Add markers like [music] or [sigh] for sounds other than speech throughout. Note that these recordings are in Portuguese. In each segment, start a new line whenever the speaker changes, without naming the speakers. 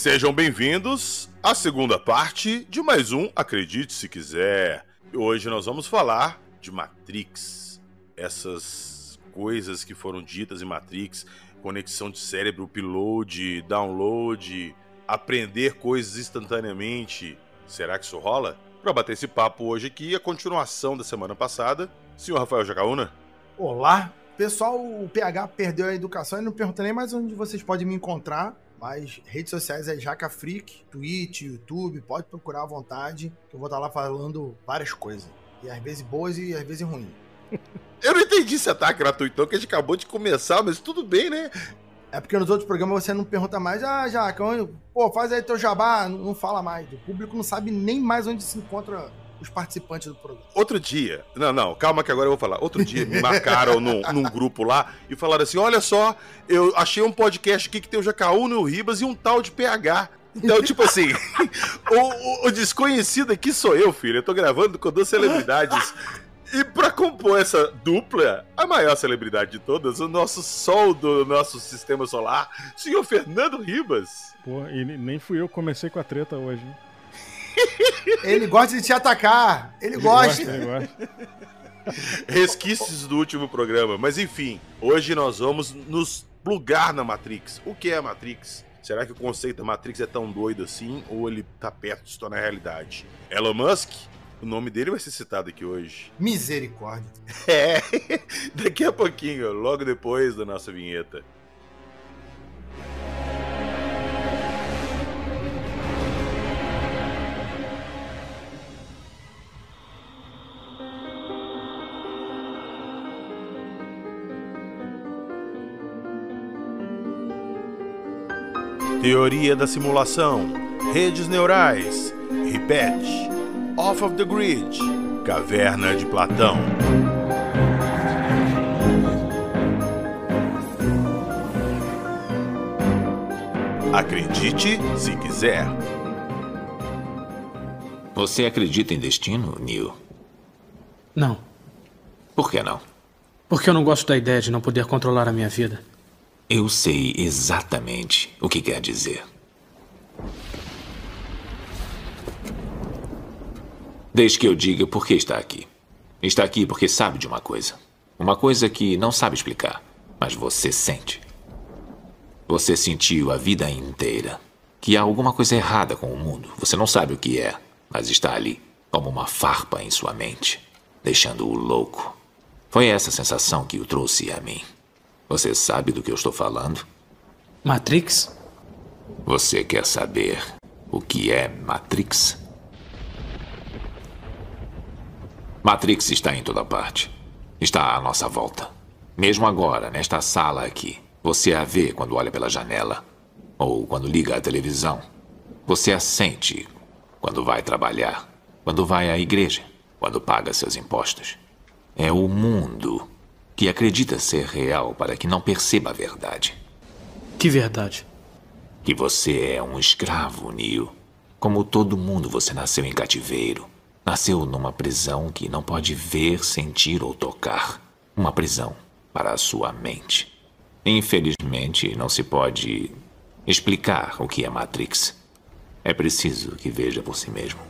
Sejam bem-vindos à segunda parte de mais um Acredite Se Quiser. Hoje nós vamos falar de Matrix. Essas coisas que foram ditas em Matrix, conexão de cérebro, upload, download, aprender coisas instantaneamente. Será que isso rola? Para bater esse papo hoje aqui, a continuação da semana passada, senhor Rafael Jacaúna.
Olá, pessoal, o PH perdeu a educação e não pergunta nem mais onde vocês podem me encontrar. Mas redes sociais é Jaca Freak, Twitch, YouTube, pode procurar à vontade, que eu vou estar lá falando várias coisas. E às vezes boas e às vezes ruins. [laughs]
Eu não entendi esse ataque gratuito, que a gente acabou de começar, mas tudo bem, né?
É porque nos outros programas você não pergunta mais, ah, Jaca, onde... pô, faz aí teu jabá, não fala mais. O público não sabe nem mais onde se encontra os participantes do programa.
Outro dia, não, não, calma que agora eu vou falar. Outro dia me marcaram num, [laughs] num, grupo lá e falaram assim: olha só, eu achei um podcast aqui que tem o Jacaúna, o Ribas e um tal de PH. Então, [laughs] tipo assim, [laughs] o, o, o, desconhecido aqui sou eu, filho. Eu tô gravando com duas celebridades. E pra compor essa dupla, a maior celebridade de todas, o nosso sol do nosso sistema solar, senhor Fernando Ribas.
Pô, e nem fui eu que comecei com a treta hoje. Hein?
Ele gosta de te atacar. Ele, ele gosta. gosta. Ele gosta.
Resquícios do último programa. Mas enfim, hoje nós vamos nos plugar na Matrix. O que é a Matrix? Será que o conceito da Matrix é tão doido assim ou ele tá perto de se tornar realidade? Elon Musk? O nome dele vai ser citado aqui hoje.
Misericórdia. [laughs]
É, daqui a pouquinho, logo depois da nossa vinheta. Teoria da simulação, redes neurais, repete, off of the grid, caverna de Platão. Acredite se quiser.
Você acredita em destino, Neil?
Não.
Por que não?
Porque eu não gosto da ideia de não poder controlar a minha vida.
Eu sei exatamente o que quer dizer. Deixe que eu diga por que está aqui. Está aqui porque sabe de uma coisa. Uma coisa que não sabe explicar, mas você sente. Você sentiu a vida inteira que há alguma coisa errada com o mundo. Você não sabe o que é, mas está ali, como uma farpa em sua mente, deixando-o louco. Foi essa sensação que o trouxe a mim. Você sabe do que eu estou falando?
Matrix?
Você quer saber o que é Matrix? Matrix está em toda parte. Está à nossa volta. Mesmo agora, nesta sala aqui, você a vê quando olha pela janela ou quando liga a televisão. Você a sente quando vai trabalhar, quando vai à igreja, quando paga seus impostos. É o mundo que acredita ser real para que não perceba a verdade.
Que verdade?
Que você é um escravo, Neil. Como todo mundo, você nasceu em cativeiro. Nasceu numa prisão que não pode ver, sentir ou tocar. Uma prisão para a sua mente. Infelizmente, não se pode explicar o que é Matrix. É preciso que veja por si mesmo.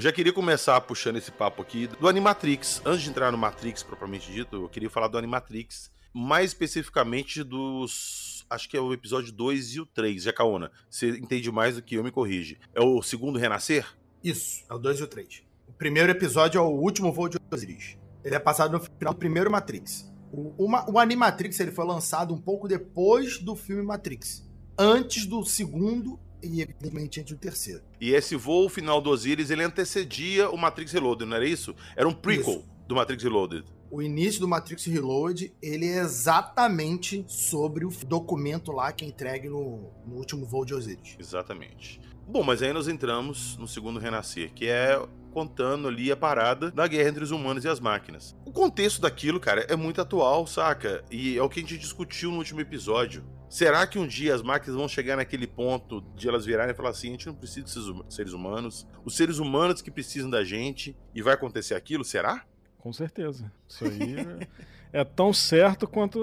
Eu já queria começar puxando esse papo aqui do Animatrix. Antes de entrar no Matrix propriamente dito, eu queria falar do Animatrix, mais especificamente dos. Acho que é o episódio 2 e o 3. Jacaona, você entende mais do que eu, me corrige. É o segundo Renascer?
Isso, é o 2 e o 3. O primeiro episódio é o último voo de Osiris. Ele é passado no final do primeiro Matrix. O, o, o Animatrix ele foi lançado um pouco depois do filme Matrix. Antes do segundo e evidentemente entre o terceiro.
E esse voo final do Osiris, ele antecedia o Matrix Reloaded, não era isso? Era um prequel isso. do Matrix Reloaded.
o início do Matrix Reload, ele é exatamente sobre o documento lá que é entregue no, no último voo de Osiris.
Exatamente. Bom, mas aí nós entramos no segundo renascer, que é contando ali a parada da guerra entre os humanos e as máquinas. O contexto daquilo, cara, é muito atual, saca? E é o que a gente discutiu no último episódio. Será que um dia as máquinas vão chegar naquele ponto de elas virarem e falar assim: a gente não precisa desses seres humanos, os seres humanos que precisam da gente, e vai acontecer aquilo? Será?
Com certeza. Isso aí é, é tão certo quanto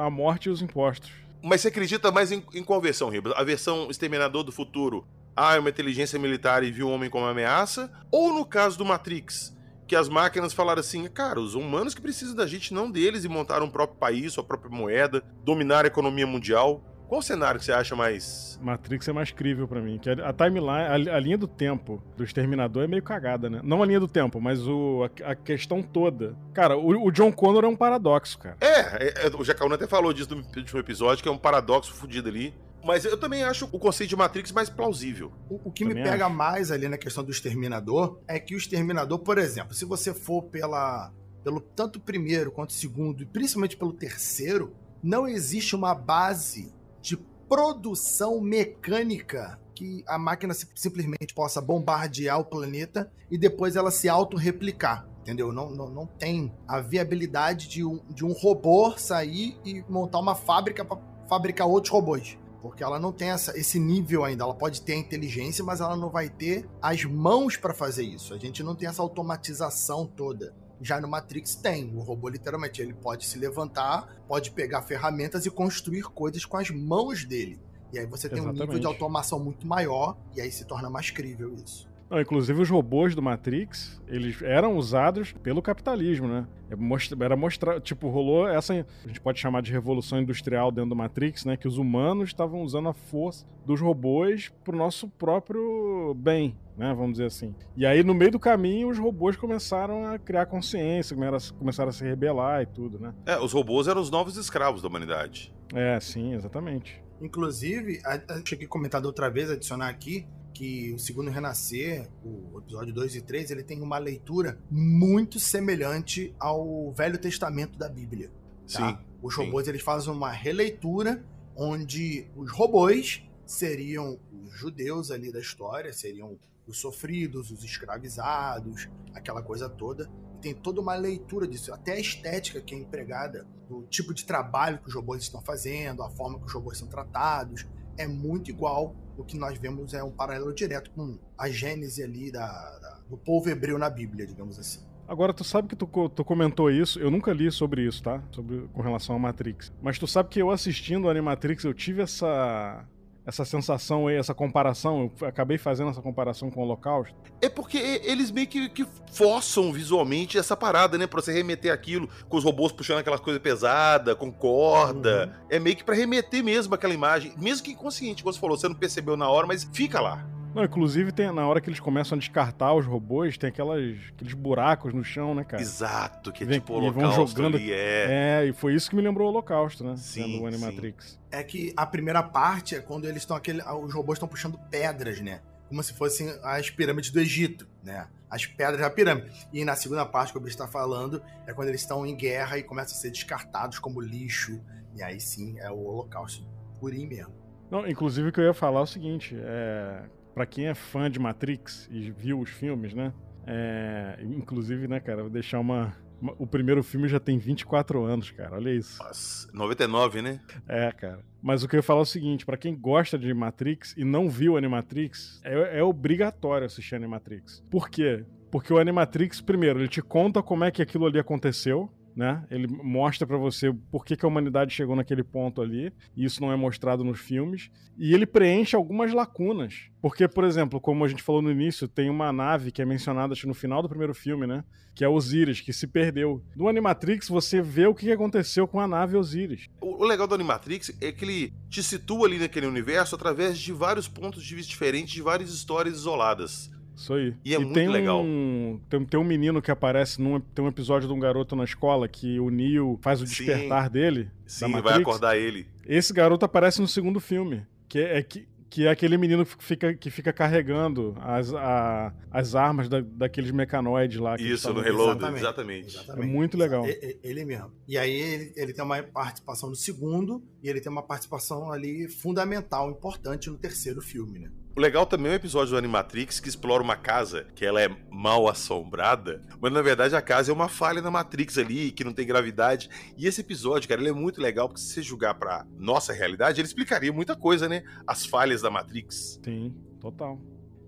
a morte e os impostos.
Mas você acredita mais em, em qual versão, Ribas? A versão Exterminador do Futuro, ah, é uma inteligência militar e viu o homem como ameaça? Ou no caso do Matrix, que as máquinas falaram assim, cara, os humanos que precisam da gente, não deles, e montaram um próprio país, sua própria moeda, dominar a economia mundial? Qual cenário que você acha mais.
Matrix é mais crível para mim. Que a timeline, a, a, linha do tempo do Exterminador é meio cagada, né? Não a linha do tempo, mas o, a, a questão toda. Cara, o, o, John Connor é um paradoxo, cara.
É, é, é o Jacaúna até falou disso no último episódio, que é um paradoxo fudido ali. Mas eu também acho o conceito de Matrix mais plausível.
O, o que também me pega acho. mais ali na questão do Exterminador é que o Exterminador, por exemplo, se você for pela, pelo tanto primeiro quanto segundo, e principalmente pelo terceiro, não existe uma base de produção mecânica que a máquina simplesmente possa bombardear o planeta e depois ela se auto-replicar. Entendeu? Não, não, não tem a viabilidade de um, de um robô sair e montar uma fábrica para fabricar outros robôs. Porque ela não tem essa, esse nível ainda. Ela pode ter a inteligência, mas ela não vai ter as mãos para fazer isso. A gente não tem essa automatização toda. Já no Matrix tem. O robô, literalmente, ele pode se levantar, pode pegar ferramentas e construir coisas com as mãos dele. E aí você tem Exatamente. um nível de automação muito maior, e aí se torna mais crível isso.
Não, inclusive os robôs do Matrix, eles eram usados pelo capitalismo, né? É era mostrar, tipo, rolou essa, a gente pode chamar de revolução industrial dentro do Matrix, né? Que os humanos estavam usando a força dos robôs pro nosso próprio bem, né? Vamos dizer assim. E aí, no meio do caminho, os robôs começaram a criar consciência, começaram a se rebelar e tudo, né?
É, os robôs eram os novos escravos da humanidade.
É, sim, exatamente.
Inclusive, a, a, cheguei a comentar outra vez, adicionar aqui, que o segundo Renascer, o episódio 2 e 3, ele tem uma leitura muito semelhante ao Velho Testamento da Bíblia. Tá? Sim. Os robôs sim. eles fazem uma releitura onde os robôs seriam os judeus ali da história, seriam os sofridos, os escravizados, aquela coisa toda. E tem toda uma leitura disso, até a estética que é empregada, o tipo de trabalho que os robôs estão fazendo, a forma que os robôs são tratados, é muito igual. O que nós vemos é um paralelo direto com a gênese ali da, da do povo hebreu na Bíblia, digamos assim.
Agora, tu sabe que tu, tu, comentou isso, eu nunca li sobre isso, tá? Sobre, com relação a Matrix. Mas tu sabe que eu assistindo a Animatrix, eu tive essa, essa sensação aí, essa comparação, eu acabei fazendo essa comparação com o Holocausto.
É porque eles meio que, que forçam visualmente essa parada, né? Pra você remeter aquilo, com os robôs puxando aquela coisa pesada, com corda. Uhum. É meio que pra remeter mesmo aquela imagem. Mesmo que inconsciente, como você falou, você não percebeu na hora, mas fica lá.
Não, inclusive tem, na hora que eles começam a descartar os robôs, tem aquelas, aqueles buracos no chão, né, cara?
Exato, que é Vem, tipo o holocausto vão jogando, ali,
é. É, e foi isso que me lembrou o holocausto, né? Sim, do Animatrix. Sim.
É que a primeira parte é quando eles estão aquele, os robôs estão puxando pedras, né? Como se fossem as pirâmides do Egito, né? As pedras da pirâmide. E na segunda parte que o bicho está falando é quando eles estão em guerra e começam a ser descartados como lixo. E aí sim é o holocausto purinho mesmo.
Não, inclusive o que eu ia falar é o seguinte, é, para quem é fã de Matrix e viu os filmes, né? É, inclusive, né, cara, vou deixar uma, uma, O primeiro filme já tem 24 anos, cara, olha isso.
Nossa, 99, né?
É, cara. Mas o que eu ia falar é o seguinte: para quem gosta de Matrix e não viu Animatrix, é, é obrigatório assistir Animatrix. Por quê? Porque o Animatrix, primeiro, ele te conta como é que aquilo ali aconteceu, né? Ele mostra para você por que, que, a humanidade chegou naquele ponto ali, e isso não é mostrado nos filmes, e ele preenche algumas lacunas. Porque, por exemplo, como a gente falou no início, tem uma nave que é mencionada no final do primeiro filme, né? Que é Osiris, que se perdeu. No Animatrix, você vê o que aconteceu com a nave Osiris.
O legal do Animatrix é que ele te situa ali naquele universo através de vários pontos de vista diferentes, de várias histórias isoladas.
Isso aí.
E é e muito tem legal.
Um, tem, tem um menino que aparece num tem um episódio de um garoto na escola que o Neo faz o despertar
sim,
dele.
Sim, vai acordar ele.
Esse garoto aparece no segundo filme. Que é, é que Que é aquele menino que fica, que fica carregando as, a- as armas da- daqueles mecanoides lá.
Isso, no
estavam-
Reloaded, exatamente.
É muito legal.
E- e- Ele mesmo. E aí ele, ele tem uma participação no segundo e ele tem uma participação ali fundamental, importante no terceiro filme, né?
Legal também é o episódio do Animatrix que explora uma casa que ela é mal assombrada, mas na verdade a casa é uma falha na Matrix ali, que não tem gravidade. E esse episódio, cara, ele é muito legal porque se você julgar pra nossa realidade, ele explicaria muita coisa, né? As falhas da Matrix.
Sim, total.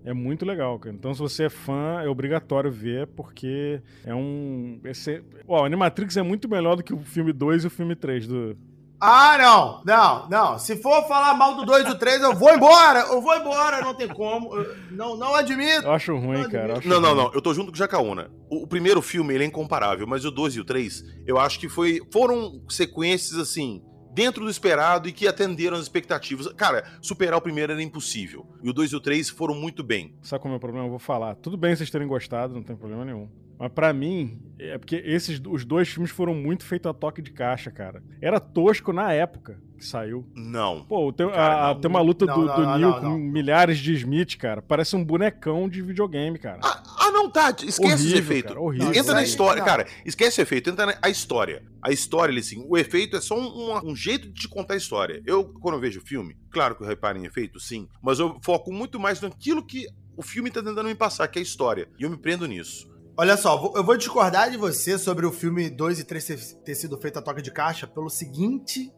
É muito legal, cara. Então, se você é fã, é obrigatório ver, porque é um. Esse... Ó, o Animatrix é muito melhor do que o filme 2 e o filme 3 do.
Ah, não, não, não. Se for falar mal do 2 e do 3, eu vou embora, eu vou embora, não tem como. Eu não, não admito.
Eu acho ruim, cara. eu acho
Não, não,
ruim.
não. Eu tô junto com o Jacaúna. O, o primeiro filme, ele é incomparável, mas o 2 e o 3, eu acho que foi, foram sequências, assim, dentro do esperado e que atenderam as expectativas. Cara, superar o primeiro era impossível. E o 2 e o 3 foram muito bem.
Sabe qual é o meu problema? Eu vou falar. Tudo bem vocês terem gostado, não tem problema nenhum. Mas pra mim, é porque esses os dois filmes foram muito feitos a toque de caixa, cara. Era tosco na época que saiu.
Não.
Pô, tem,
Cara,
a-
não,
tem uma luta
não,
do,
não,
do
não,
com
não.
milhares de Smith, cara. Parece um bonecão de videogame, cara.
Ah, ah, não, tá. Esquece
Horrível,
esse efeito.
cara, horrível.
Isso
Entra na história,
não.
cara. Esquece o efeito, entra na a história. A história, assim, o efeito é só um, um- um jeito de te contar a história. Eu, quando eu vejo o filme, claro que eu reparo em efeito, sim, mas eu foco muito mais naquilo que o filme tá tentando me passar, que é a história. E eu me prendo nisso.
Olha só, eu vou discordar de você sobre o filme 2 e 3 ter, sido feito a toque de caixa pelo seguinte: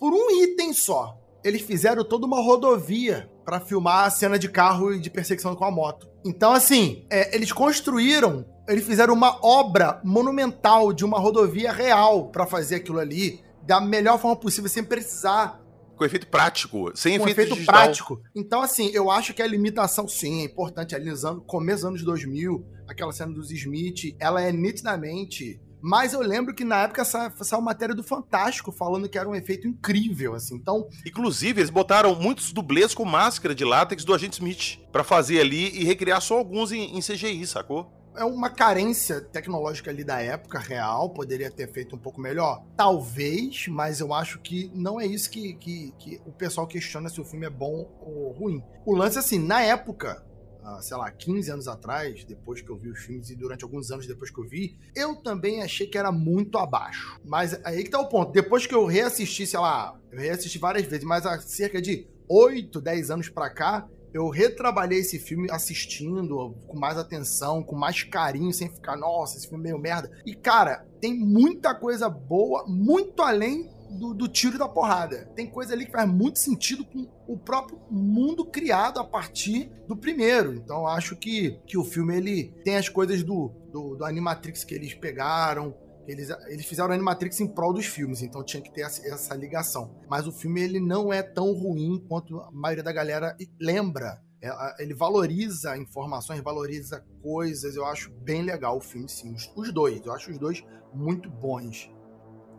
por um item só. Eles fizeram toda uma rodovia pra filmar a cena de carro e de perseguição com a moto. Então, assim, é, eles construíram, eles fizeram uma obra monumental de uma rodovia real pra fazer aquilo ali da melhor forma possível, sem precisar
Com efeito prático, sem
um
efeito,
efeito
digital.
prático. Então, assim, eu acho que a limitação, sim, é importante. Ali nos anos, começo dos anos 2000, aquela cena dos Smith, ela é nitidamente. Mas eu lembro que na época sa- saiu matéria do Fantástico falando que era um efeito incrível, assim. Então,
Inclusive, eles botaram muitos dublês com máscara de látex do Agente Smith pra fazer ali e recriar só alguns em, em CGI, sacou?
É uma carência tecnológica ali da época real, poderia ter feito um pouco melhor? Talvez, mas eu acho que não é isso que, que, que o pessoal questiona se o filme é bom ou ruim. O lance, assim, na época, ah, sei lá, 15 anos atrás, depois que eu vi os filmes e durante alguns anos depois que eu vi, eu também achei que era muito abaixo. Mas aí que tá o ponto. Depois que eu reassisti, sei lá, eu reassisti várias vezes, mas há cerca de 8, 10 anos pra cá, eu retrabalhei esse filme assistindo com mais atenção, com mais carinho, sem ficar, nossa, esse filme é meio merda. E, cara, tem muita coisa boa, muito além do, do tiro e da porrada. Tem coisa ali que faz muito sentido com o próprio mundo criado a partir do primeiro. Então, acho que, que o filme ele tem as coisas do, do, do Animatrix que eles pegaram, eles, eles fizeram Animatrix em prol dos filmes, então tinha que ter essa, essa ligação. Mas o filme ele não é tão ruim quanto a maioria da galera lembra. É, a- Ele valoriza informações, valoriza coisas. Eu acho bem legal o filme, sim. Os, os dois. Eu acho os dois muito bons.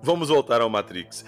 Vamos voltar ao Matrix.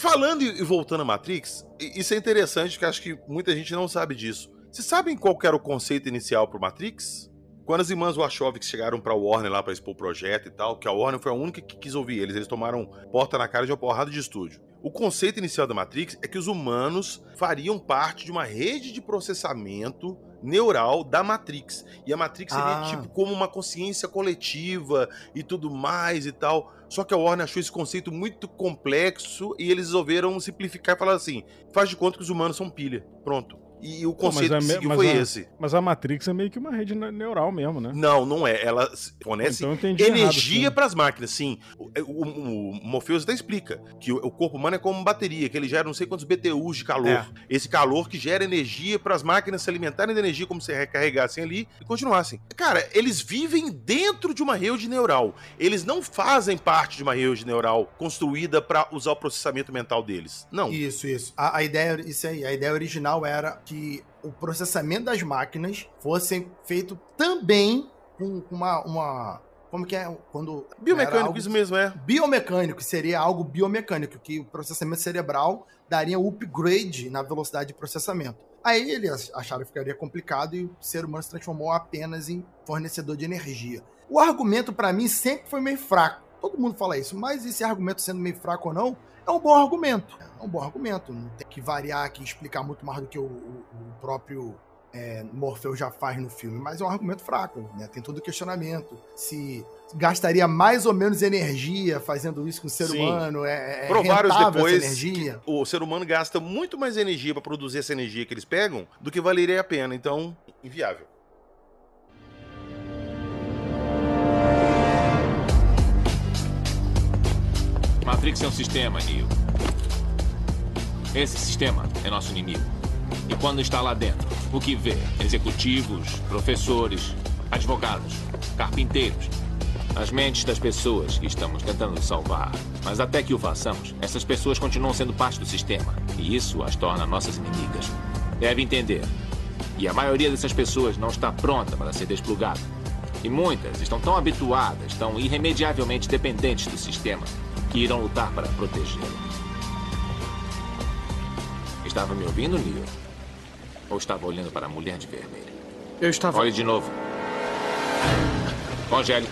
Falando e voltando ao Matrix, isso é interessante, porque acho que muita gente não sabe disso. Vocês sabem qual era o conceito inicial pro Matrix? Quando as irmãs Wachowski chegaram pra Warner lá pra expor o projeto e tal, que a Warner foi a única que quis ouvir eles, eles tomaram porta na cara de uma porrada de estúdio. O conceito inicial da Matrix é que os humanos fariam parte de uma rede de processamento neural da Matrix. E a Matrix seria
Ah.
tipo como uma consciência coletiva e tudo mais e tal. Só que a Warner achou esse conceito muito complexo e eles resolveram simplificar e falar assim: faz de conta que os humanos são pilha. Pronto. E o
Pô, mas
conceito
é
que
me-
seguiu
mas
foi
é-
esse.
Mas a Matrix é meio que uma rede ne- neural mesmo, né?
Não, não é. Ela fornece
Então
energia para as máquinas, sim. O, o, o Morpheus até explica que o, o corpo humano é como bateria, que ele gera não sei quantos BTUs de calor.
É.
Esse calor que gera energia para as máquinas se alimentarem da energia como se recarregassem ali e continuassem. Cara, eles vivem dentro de uma rede neural. Eles não fazem parte de uma rede neural construída para usar o processamento mental deles. Não.
Isso, isso. A, a ideia, isso aí, a ideia original era que o processamento das máquinas fosse feito também com uma, uma como que é quando
Biomecânico,
algo
isso mesmo é.
biomecânico, seria algo biomecânico, que o processamento cerebral daria um upgrade na velocidade de processamento. Aí eles acharam que ficaria complicado e o ser humano se transformou apenas em fornecedor de energia. O argumento pra mim sempre foi meio fraco. Todo mundo fala isso, mas esse argumento sendo meio fraco ou não, é um bom argumento. É um bom argumento. Não tem que variar aqui explicar muito mais do que o, o, o próprio é, Morfeu já faz no filme, mas é um argumento fraco, né? Tem todo o questionamento. Se gastaria mais ou menos energia fazendo isso com o ser
Sim.
humano, é, é
Provaram
rentável
depois
energia.
o ser humano gasta muito mais energia pra produzir essa energia que eles pegam do que valeria a pena. Então, inviável.
Matrix é um sistema, Neo. Esse sistema é nosso inimigo. E quando está lá dentro, o que vê? Executivos, professores, advogados, carpinteiros. As mentes das pessoas que estamos tentando salvar. Mas até que o façamos, essas pessoas continuam sendo parte do sistema. E isso as torna nossas inimigas. Deve entender. E a maioria dessas pessoas não está pronta para ser desplugada. E muitas estão tão habituadas, tão irremediavelmente dependentes do sistema, que irão lutar para protegê-lo. Estava me ouvindo, Neo? Ou estava olhando para a mulher de vermelho?
Eu estava.
Olhe de novo. Congele.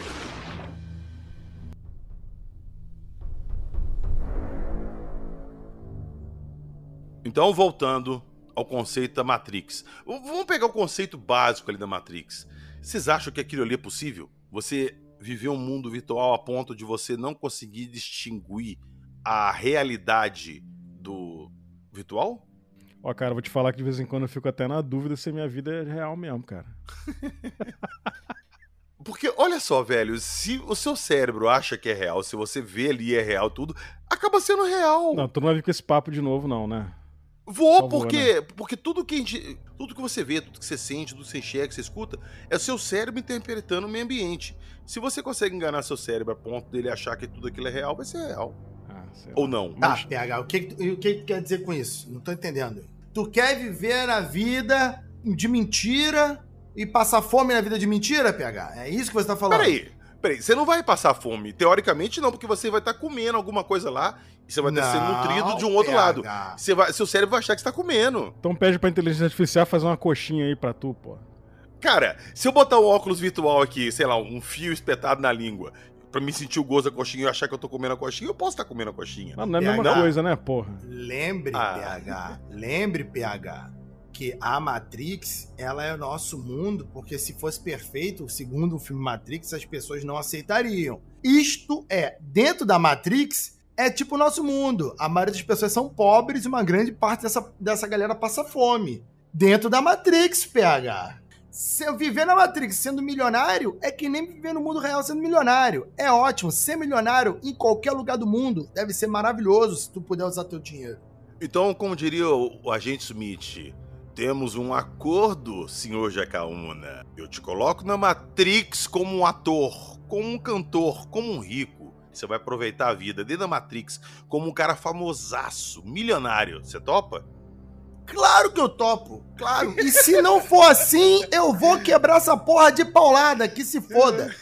Então, voltando ao conceito da Matrix. Vamos pegar o conceito básico ali da Matrix. Vocês acham que aquilo ali é possível? Você viver um mundo virtual a ponto de você não conseguir distinguir a realidade do virtual?
Ó, cara, vou te falar que de vez em quando eu fico até na dúvida se a minha vida é real mesmo, cara. [laughs]
Porque, olha só, velho, se o seu cérebro acha que é real, se você vê ali é real tudo, acaba sendo real.
Não, tu não vai vir com esse papo de novo, não, né?
Vou,
Por favor,
porque, porque tudo que a gente, tudo que você vê, tudo que você sente, tudo que você enxerga, que você escuta, é o seu cérebro interpretando o meio ambiente. Se você consegue enganar seu cérebro a ponto dele achar que tudo aquilo é real, vai ser real.
Ah.
Ou não.
Tá, PH, o que, o que, que tu quer dizer com isso? Não tô entendendo. Tu quer viver a vida de mentira e passar fome na vida de mentira, PH? É isso que você tá falando?
Peraí, peraí, você não vai passar fome. Teoricamente não, porque você vai estar comendo alguma coisa lá e você vai estar sendo nutrido de um outro
PH.
lado. Você vai, seu cérebro vai achar que você tá comendo.
Então pede pra inteligência artificial fazer uma coxinha aí pra tu, pô.
Cara, se eu botar um óculos virtual aqui, sei lá, um fio espetado na língua, pra me sentir o gosto da coxinha e achar que eu tô comendo a coxinha, eu posso estar comendo a coxinha.
Mas não é a mesma coisa, né, porra?
Lembre,
Ah.
PH, lembre, PH, que a Matrix, ela é o nosso mundo, porque se fosse perfeito, segundo o filme Matrix, as pessoas não aceitariam. Isto é, dentro da Matrix, é tipo o nosso mundo. A maioria das pessoas são pobres e uma grande parte dessa, dessa galera passa fome. Dentro da Matrix, PH. Se eu viver na Matrix sendo milionário, é que nem viver no mundo real sendo milionário. É ótimo. Ser milionário em qualquer lugar do mundo deve ser maravilhoso se tu puder usar teu dinheiro.
Então, como diria o, o agente Smith, temos um acordo, senhor Jacaúna. Eu te coloco na Matrix como um ator, como um cantor, como um rico. Você vai aproveitar a vida dentro da Matrix como um cara famosaço, milionário. Você topa?
Claro que eu topo, claro. E se não for assim, eu vou quebrar essa porra de paulada, que se foda.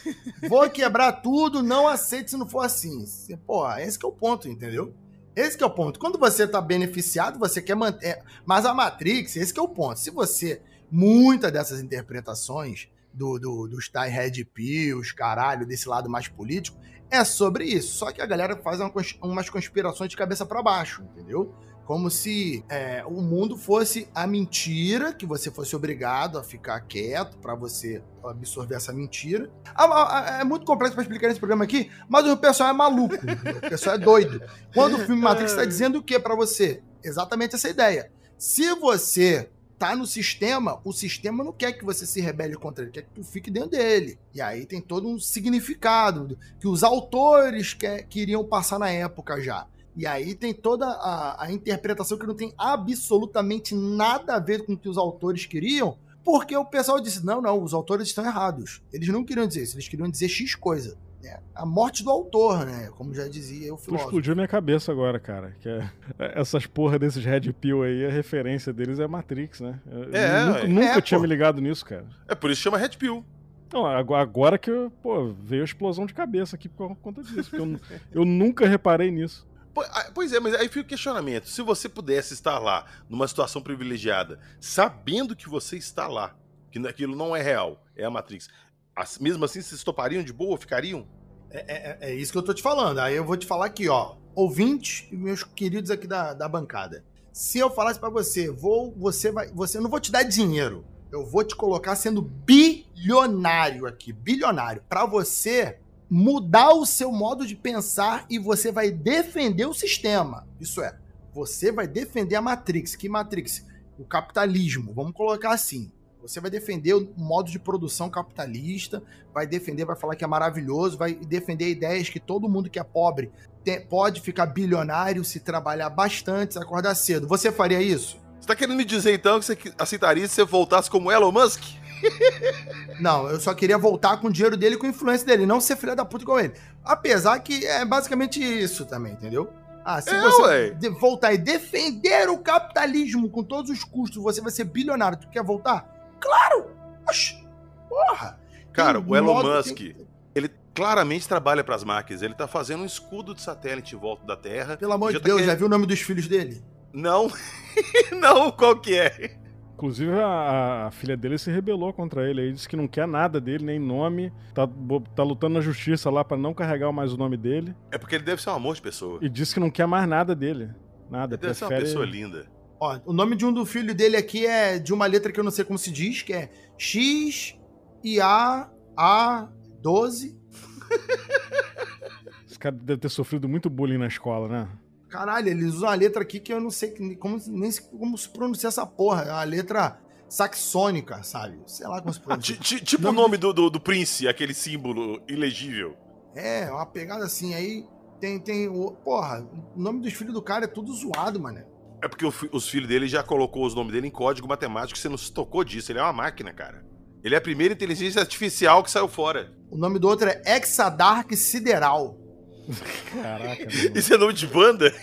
Vou quebrar tudo, não aceito se não for assim. Porra, esse é o ponto, entendeu? Esse é o ponto. Quando você tá beneficiado, você quer manter. Mas a Matrix, esse é o ponto. Se você. Muitas dessas interpretações do, do, dos tais Red Pills, caralho, desse lado mais político, é sobre isso. Só que a galera faz uma umas conspirações de cabeça para baixo, entendeu? Como se é, o mundo fosse a mentira, que você fosse obrigado a ficar quieto para você absorver essa mentira. Ah, ah, ah, É muito complexo para explicar nesse programa aqui, mas o pessoal é maluco, [laughs] o pessoal é doido. Quando o filme Matrix está dizendo o que para você? Exatamente essa ideia. Se você tá no sistema, o sistema não quer que você se rebele contra ele, quer que tu fique dentro dele. E aí tem todo um significado que os autores quer, queriam passar na época já. E aí tem toda a, a interpretação que não tem absolutamente nada a ver com o que os autores queriam, porque o pessoal disse: não, não, os autores estão errados. Eles não queriam dizer isso, eles queriam dizer X coisa. né? A morte do autor, né? Como já dizia o filósofo.
explodiu minha cabeça agora, cara. Que é- essas porra desses Red Pill aí, a referência deles é Matrix, né? Eu
É,
nunca,
é.
nunca
É,
tinha
pô.
me ligado nisso, cara.
É por isso que chama Red Pill.
Não, agora, que eu, pô, veio a explosão de cabeça aqui por conta disso. Porque eu, eu nunca reparei nisso.
Ah, Pois é, mas aí fica o questionamento. Se você pudesse estar lá, numa situação privilegiada, sabendo que você está lá, que aquilo não é real, é a Matrix, as- mesmo assim vocês topariam de boa, ficariam?
É, é, é isso que eu tô te falando. Aí eu vou te falar aqui, ó. Ouvintes e meus queridos aqui da, da bancada. Se eu falasse para você, vou, você vai, você não vou te dar dinheiro. Eu vou te colocar sendo bilionário aqui, bilionário, para você mudar o seu modo de pensar e você vai defender o sistema. Isso é, você vai defender a Matrix. Que Matrix? O capitalismo. Vamos colocar assim. Você vai defender o modo de produção capitalista, vai defender, vai falar que é maravilhoso, vai defender ideias que todo mundo que é pobre tem, pode ficar bilionário se trabalhar bastante, se acordar cedo. Você faria isso?
Você tá querendo me dizer então que você aceitaria se você voltasse como Elon Musk?
Não, eu só queria voltar com o dinheiro dele com a influência dele, não ser filho da puta igual ele. Apesar que é basicamente isso também, entendeu? Ah, se é, você ué. voltar e defender o capitalismo com todos os custos, você vai ser bilionário. Tu quer voltar? Claro! Oxi, porra!
Cara, o Elon Musk, ele claramente trabalha para as máquinas. Ele tá fazendo um escudo de satélite em volta da Terra.
Pelo amor
de
tá Deus, querendo... já viu o nome dos filhos dele?
Não. [laughs] não, qual que é?
Inclusive, a, a, filha dele se rebelou contra ele. Ele disse que não quer nada dele, nem nome. Tá, tá lutando na justiça lá para não carregar mais o nome dele.
É porque ele deve ser um amor de pessoa.
E disse que não quer mais nada dele. Nada.
Ele deve ser uma pessoa linda.
Ó, o nome de um do filho dele aqui é de uma letra que eu não sei como se diz, que é X e A A 12.
Esse cara deve ter sofrido muito bullying na escola, né?
Caralho, eles usam uma letra aqui que eu não sei como, nem como se pronuncia essa porra. É uma letra saxônica, sabe? Sei lá como se pronuncia.
tipo o nome do, do, do Prince, aquele símbolo ilegível.
É, uma pegada assim. Aí tem, tem. Porra, o nome dos filhos do cara é tudo zoado, mano.
É porque o, os filhos dele já colocou os nomes dele em código matemático, você não se tocou disso. Ele é uma máquina, cara. Ele é a primeira inteligência artificial que saiu fora.
O nome do outro é Exadark Sideral.
Caraca. [laughs] Isso é nome de banda?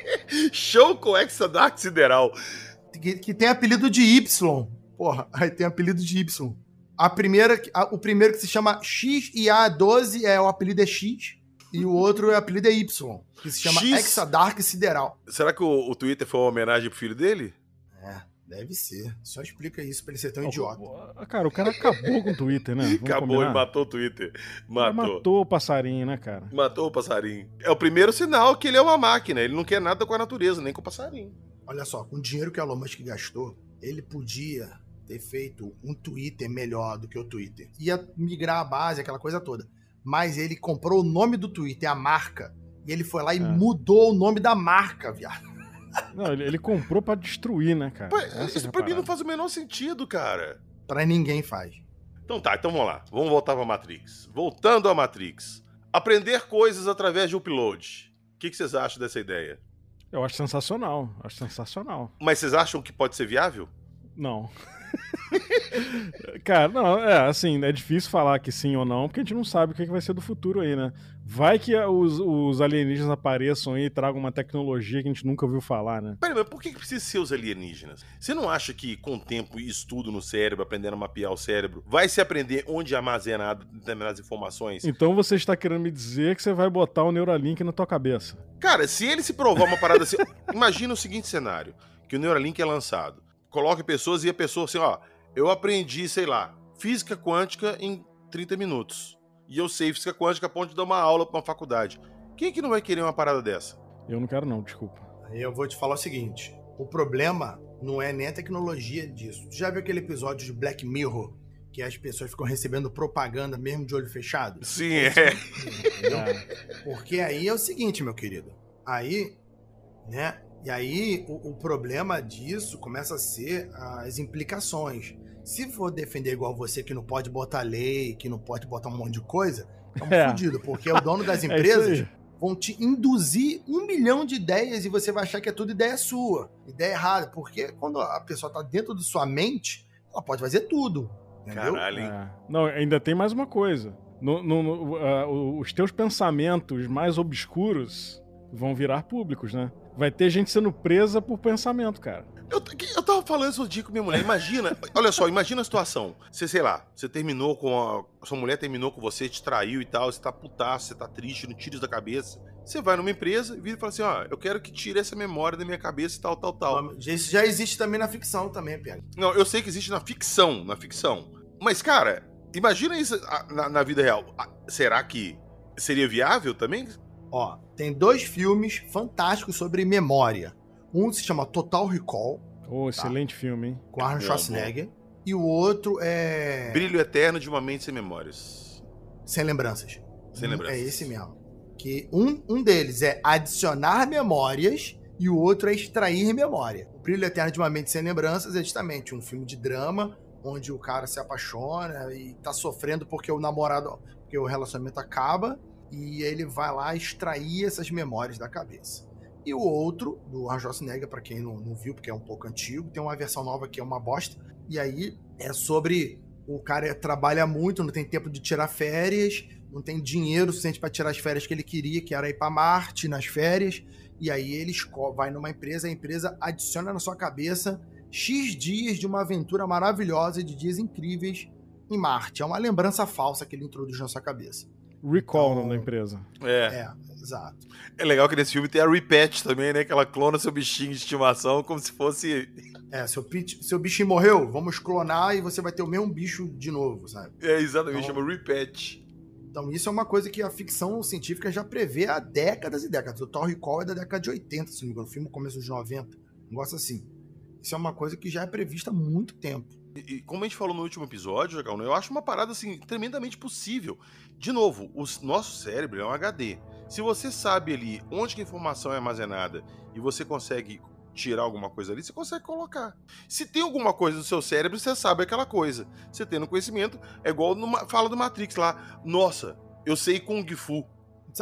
[laughs] Show com Exadark Sideral.
Que, que, tem apelido de Y. Porra, aí tem apelido de Y. A primeira, a, o primeiro que se chama X e A12 é o apelido é X. E o outro é o apelido é Y, que se chama X... Exadark Sideral.
Será que o, o Twitter foi uma homenagem pro filho dele?
Deve ser. Só explica isso pra ele ser tão oh, idiota.
Cara, o cara acabou com o Twitter, né? [laughs]
Vamos acabou combinar? e matou o Twitter. Matou.
matou o passarinho, né, cara?
Matou o passarinho. É o primeiro sinal que ele é uma máquina. Ele não quer nada com a natureza, nem com o passarinho.
Olha só, com o dinheiro que o Elon Musk gastou, ele podia ter feito um Twitter melhor do que o Twitter. Ia migrar a base, aquela coisa toda mas ele comprou o nome do Twitter, a marca, e ele foi lá e é. mudou o nome da marca, viado.
Não, ele, ele comprou para destruir, né, cara? Pô,
isso pra mim não faz o menor sentido, cara.
Pra ninguém faz.
Então tá, então vamos lá. Vamos voltar pra Matrix. Voltando à Matrix. Aprender coisas através de upload. O que, que vocês acham dessa ideia?
Eu acho sensacional. Acho sensacional.
Mas vocês acham que pode ser viável?
Não. [laughs] Cara, não, é assim, é difícil falar que sim ou não, porque a gente não sabe o que, vai ser do futuro aí, né? Vai que os, os alienígenas apareçam aí e tragam uma tecnologia que a gente nunca ouviu falar, né?
Peraí, mas por que precisa ser os alienígenas? Você não acha que com o tempo e estudo no cérebro, aprendendo a mapear o cérebro, vai se aprender onde armazenar determinadas informações?
Então você está querendo me dizer que você vai botar o Neuralink na tua cabeça?
Cara, se ele se provar uma parada assim. [laughs] imagina o seguinte cenário: que o Neuralink é lançado coloque pessoas e a pessoa assim, ó, eu aprendi, sei lá, física quântica em 30 minutos. E eu sei física quântica a ponto de dar uma aula para uma faculdade. Quem é que não vai querer uma parada dessa?
Eu não quero não, desculpa.
Aí eu vou te falar o seguinte, o problema não é nem a tecnologia disso. Tu já viu aquele episódio de Black Mirror que as pessoas ficam recebendo propaganda mesmo de olho fechado?
Sim, é. [laughs]
Porque aí é o seguinte, meu querido. Aí, né, e aí o, o, problema disso começa a ser as implicações. Se for defender igual você que não pode botar lei, que não pode botar um monte de coisa, estamos é. [laughs] fodidos, porque o dono das [laughs] é empresas é vão te induzir um milhão de ideias e você vai achar que é tudo ideia sua, ideia errada, porque quando a pessoa está dentro de sua mente, ela pode fazer tudo. Entendeu?
Caralho, é. Não, ainda tem mais uma coisa. No, no, no, uh, os teus pensamentos mais obscuros vão virar públicos, né? Vai ter gente sendo presa por pensamento, cara.
Eu, eu tava falando isso dia com minha mulher. Imagina, [laughs] olha só, imagina a situação. Você, sei lá, você terminou com a. Sua mulher terminou com você, te traiu e tal, você tá putaço, você tá triste, não tira da cabeça. Você vai numa empresa e vira e fala assim: ó, eu quero que tire essa memória da minha cabeça e tal, tal, tal.
Isso já existe também na ficção, também, Pedro.
Não, eu sei que existe na ficção, na ficção. Mas, cara, imagina isso na, na vida real. Será que Seria viável também?
Ó, tem dois filmes fantásticos sobre memória. Um se chama Total Recall,
Oh, excelente filme, hein?
com Arnold Schwarzenegger. E o outro é
Brilho eterno de uma mente sem memórias.
Sem Lembranças.
Sem lembranças.
É esse mesmo. Que um, um deles é adicionar memórias e o outro é extrair memória. O Brilho Eterno de uma Mente Sem Lembranças é justamente um filme de drama onde o cara se apaixona e tá sofrendo porque o namorado, porque o relacionamento acaba e ele vai lá extrair essas memórias da cabeça. E o outro, do Arnold Schwarzenegger, pra quem não, não viu, porque é um pouco antigo, tem uma versão nova que é uma bosta. E aí é sobre o cara trabalha muito, não tem tempo de tirar férias, não tem dinheiro suficiente para tirar as férias que ele queria, que era ir para Marte nas férias. E aí ele vai numa empresa, a empresa adiciona na sua cabeça X dias de uma aventura maravilhosa, de dias incríveis em Marte. É uma lembrança falsa que ele introduz na sua cabeça.
Recall,
Então-
da empresa.
É.
É, exato.
É legal que nesse filme tem a Repatch também, né? Que ela clona seu bichinho de estimação como se fosse.
É, seu, pit- seu bichinho morreu, vamos clonar e você vai ter o mesmo bicho de novo, sabe?
É, exatamente,
Então-
chama Repatch.
Então isso é uma coisa que a ficção científica já prevê há décadas e décadas. O Total Recall é da década de 80, se não me engano. O filme começo dos 90. Um negócio assim. Isso é uma coisa que já é prevista há muito tempo.
E, como a gente falou no último episódio, eu acho uma parada assim tremendamente possível. De novo, o nosso cérebro é um HD. Se você sabe ali onde a informação é armazenada e você consegue tirar alguma coisa ali, você consegue colocar. Se tem alguma coisa no seu cérebro, você sabe aquela coisa. Você tendo conhecimento, é igual numa fala do Matrix lá. Nossa, eu sei Kung Fu.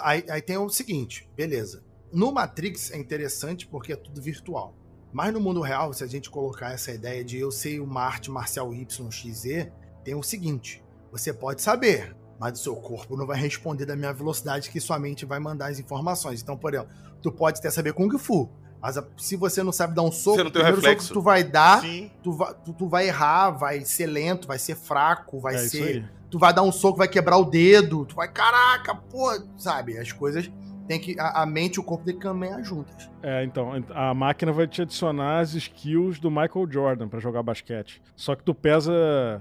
Aí, aí tem o seguinte, beleza. No Matrix é interessante porque é tudo virtual. Mas no mundo real, se a gente colocar essa ideia de eu sei uma arte marcial YXZ, tem o seguinte: você pode saber, mas o seu corpo não vai responder da minha velocidade que sua mente vai mandar as informações. Então, por exemplo, tu pode até saber Kung Fu, mas se você não sabe dar um soco,
Você não tem o
primeiro soco
reflexo.
que tu vai dar, tu vai, tu, tu vai errar, vai ser lento, vai ser fraco, vai
é
ser tu vai dar um soco, vai quebrar o dedo, tu vai, caraca, pô, sabe? As coisas tem que. A, a mente e o corpo tem que caminhar juntas.
É, então, a máquina vai te adicionar as skills do Michael Jordan pra jogar basquete. Só que tu pesa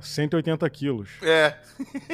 180 quilos.
É,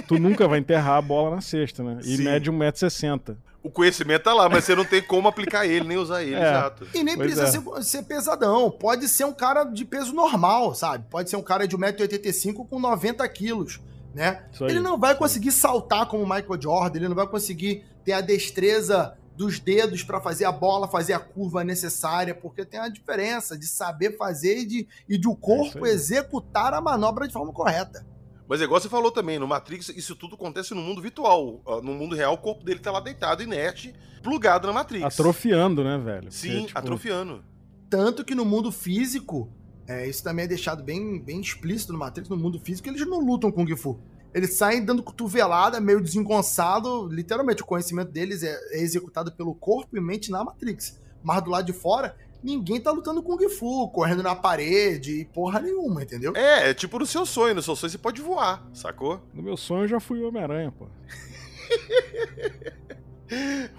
Tu nunca vai enterrar a bola na cesta, né? E
Sim.
mede 1,60m.
o conhecimento tá lá, mas você não tem como aplicar ele, nem usar ele,
É.
exato.
E nem
Pois
precisa
é.
ser, ser pesadão. Pode ser um cara de peso normal, sabe? Pode ser um cara de 1,85m com 90 quilos, né? Ele não vai conseguir saltar como o Michael Jordan, ele não vai conseguir ter a destreza dos dedos para fazer a bola, fazer a curva necessária, porque tem a diferença de saber fazer e de, e de o corpo
aí.
executar a manobra de forma correta.
Mas é igual você falou também, no Matrix, isso tudo acontece no mundo virtual. Ah, No mundo real, o corpo dele tá lá deitado, inerte, plugado na Matrix.
Atrofiando, né, velho? Porque,
Sim,
tipo,
atrofiando.
Tanto que no mundo físico, é, isso também é deixado bem, bem explícito no Matrix, no mundo físico, eles não lutam com Kung Fu. Eles saem dando cotovelada, meio desengonçado. Literalmente, o conhecimento deles é, é executado pelo corpo e mente na Matrix. Mas do lado de fora, ninguém tá lutando Kung Fu, correndo na parede e porra nenhuma, entendeu?
É, é tipo no seu sonho. No seu sonho você pode voar, sacou?
No meu sonho eu já fui o Homem-Aranha, pô.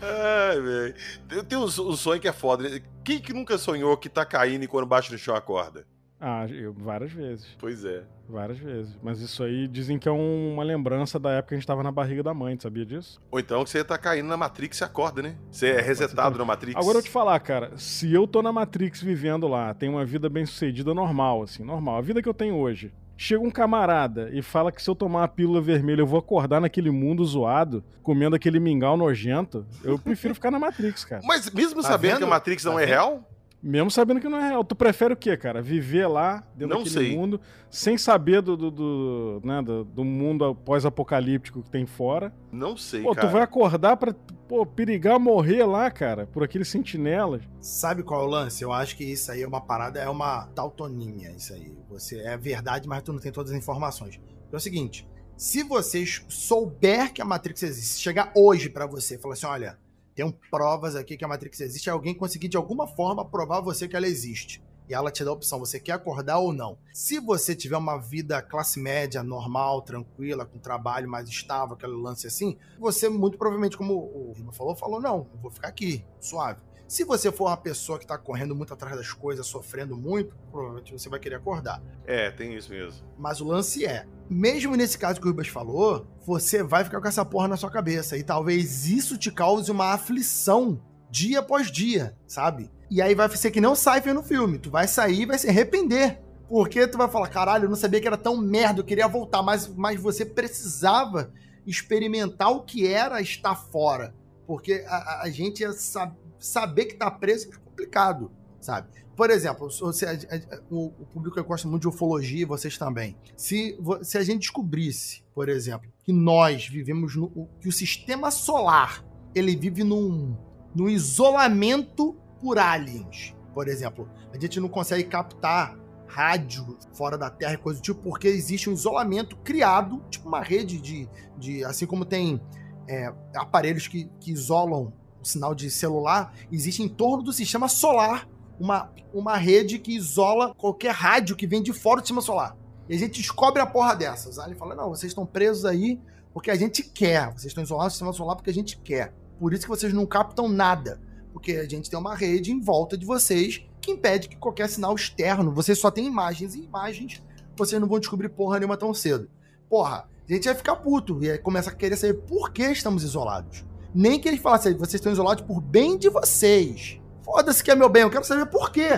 Ai, velho. Eu tenho um, um sonho que é foda. né? Quem que nunca sonhou que tá caindo e quando bate no chão acorda?
Ah, eu, várias vezes.
Pois é.
Várias vezes. Mas isso aí dizem que é um- uma lembrança da época que a gente tava na barriga da mãe, tu sabia disso?
Ou então que você tá caindo na Matrix e acorda, né? Você é resetado na Matrix.
Agora eu te falar, cara, se eu tô na Matrix vivendo lá, tenho uma vida bem sucedida normal, assim, normal, a vida que eu tenho hoje. Chega um camarada e fala que se eu tomar a pílula vermelha eu vou acordar naquele mundo zoado, comendo aquele mingau nojento, eu prefiro ficar na Matrix, cara.
Mas mesmo
Tá
sabendo que
vendo?
a Matrix não
Tá
é
vendo?
real,
Mesmo sabendo que não é real. Tu prefere o quê, cara? Viver lá, dentro
Não
daquele
sei.
mundo, sem saber do, do, do, né, do, do mundo pós-apocalíptico que tem fora.
não sei,
Pô,
cara.
tu vai acordar pra pô, perigar morrer lá, cara, por aqueles sentinelas.
Sabe qual é o lance? Eu acho que isso aí é uma parada, é uma tautonímia, isso aí. Você é verdade, mas tu não tem todas as informações. É o seguinte, se você souber que a Matrix existe, chegar hoje pra você e falar assim, olha, tem provas aqui que a Matrix existe, alguém conseguir de alguma forma provar a você que ela existe. E ela te dá a opção, você quer acordar ou não. Se você tiver uma vida classe média, normal, tranquila, com trabalho mais estável, aquele lance assim, você muito provavelmente, como o Rima falou, falou, não, vou ficar aqui, suave. Se você for uma pessoa que tá correndo muito atrás das coisas, sofrendo muito, provavelmente você vai querer acordar.
É, tem isso mesmo.
Mas o lance é, mesmo nesse caso que o Rubens falou, você vai ficar com essa porra na sua cabeça. E talvez isso te cause uma aflição dia após dia, sabe? E aí vai ser que nem o Cypher no filme. Tu vai sair e vai se arrepender. Porque tu vai falar, caralho, eu não sabia que era tão merda, eu queria voltar, mas, mas você precisava experimentar o que era estar fora. Porque a, a gente ia sab saber que tá preso é complicado, sabe? Por exemplo, se a, a, o, o, público gosta muito de ufologia, vocês também. Se, se a gente descobrisse, por exemplo, que nós vivemos no. que o sistema solar ele vive num, num isolamento por aliens. Por exemplo, a gente não consegue captar rádio fora da Terra e coisa do tipo, porque existe um isolamento criado, tipo uma rede de. de assim como tem é, aparelhos que, que isolam o sinal de celular, existe em torno do sistema solar uma, uma rede que isola qualquer rádio que vem de fora do sistema solar. E a gente descobre a porra dessas. Aí ele fala: não, vocês estão presos aí porque a gente quer. Vocês estão isolados do sistema solar porque a gente quer. Por isso que vocês não captam nada. Porque a gente tem uma rede em volta de vocês que impede que qualquer sinal externo, vocês só tem imagens e imagens, vocês não vão descobrir porra nenhuma tão cedo. Porra, a gente vai ficar puto e começa a querer saber por que estamos isolados. Nem que eles falassem, vocês estão isolados por bem de vocês. Foda-se que é meu bem, eu quero saber por quê.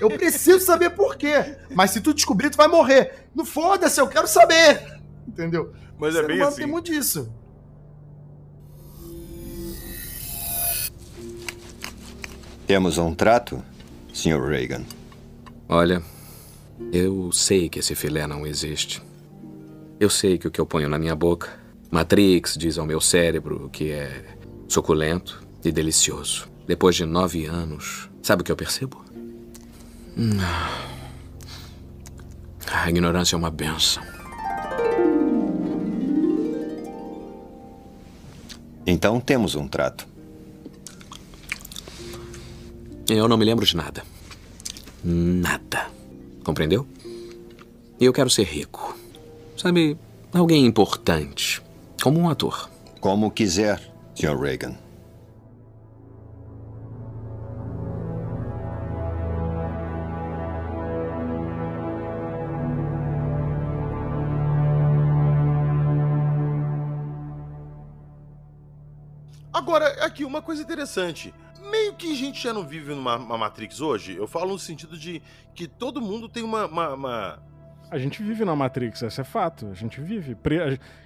Eu preciso saber por quê. Mas se tu descobrir, tu vai morrer. Não foda-se, eu quero saber. Entendeu?
Mas é bem assim.
Tem muito disso.
Temos um trato, Sr. Reagan?
Olha, eu sei que esse filé não existe. Eu sei que o que eu ponho na minha boca, Matrix diz ao meu cérebro que é suculento e delicioso. Depois de nove anos, sabe o que eu percebo? A ignorância é uma benção.
Então temos um trato.
Eu não me lembro de nada. Nada. Compreendeu? E eu quero ser rico. Sabe, alguém importante. Como um ator.
Como quiser, Sr. Reagan.
Agora, aqui uma coisa interessante meio que a gente já não vive numa Matrix hoje. Eu falo no sentido de que todo mundo tem uma, uma, uma...
A gente vive na Matrix, esse é fato. A gente vive.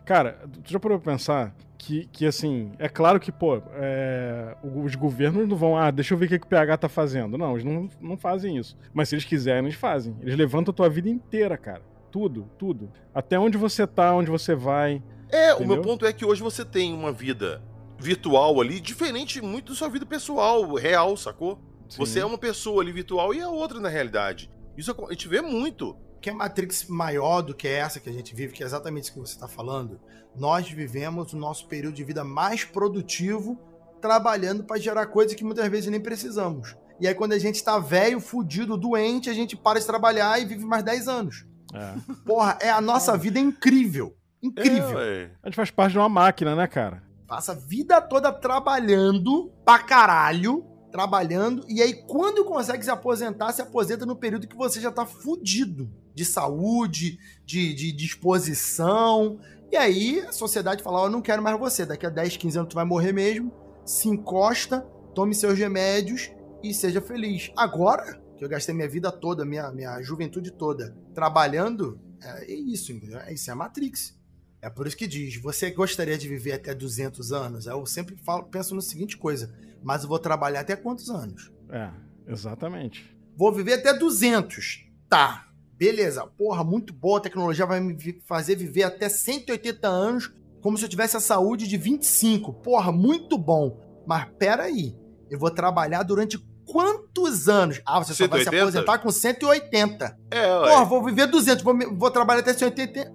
Cara, tu já parou pra pensar que, que assim, é claro que, pô, é... os governos não vão, ah, deixa eu ver o que, que o PH tá fazendo. Não, eles não, não fazem isso. Mas se eles quiserem, eles fazem. Eles levantam a tua vida inteira, cara. Tudo, tudo. Até onde você tá, onde você vai.
É, entendeu? o meu ponto é que hoje você tem uma vida virtual ali, diferente muito da sua vida pessoal, real, sacou? Sim. Você é uma pessoa ali virtual e a outra na realidade. Isso a gente vê muito.
Que é Matrix maior do que essa que a gente vive, que é exatamente isso que você está falando. Nós vivemos o nosso período de vida mais produtivo trabalhando para gerar coisas que muitas vezes nem precisamos. E aí, quando a gente está velho, fudido, doente, a gente para de trabalhar e vive mais 10 anos. É. Porra, é a nossa vida incrível. Incrível. É,
a gente faz parte de uma máquina, né, cara?
Passa a vida toda trabalhando pra caralho, trabalhando, e aí quando consegue se aposentar, se aposenta no período que você já tá fudido de saúde, de, de disposição. E aí a sociedade fala: Ó, oh, não quero mais você, daqui a 10, 15 anos tu vai morrer mesmo. Se encosta, tome seus remédios e seja feliz. Agora, que eu gastei minha vida toda, minha, minha juventude toda, trabalhando, é, é isso? É, isso é a Matrix. É por isso que diz: você gostaria de viver até 200 anos? Eu sempre falo, penso na seguinte coisa: mas eu vou trabalhar até quantos anos?
É, exatamente.
Vou viver até 200. Tá, beleza. Porra, muito boa. A tecnologia vai me fazer viver até 180 anos, como se eu tivesse a saúde de 25. Porra, muito bom. Mas peraí, eu vou trabalhar durante quantos anos? Ah, você 180? só vai se aposentar com 180. É, Porra, vou viver 200, vou, vou trabalhar até 180.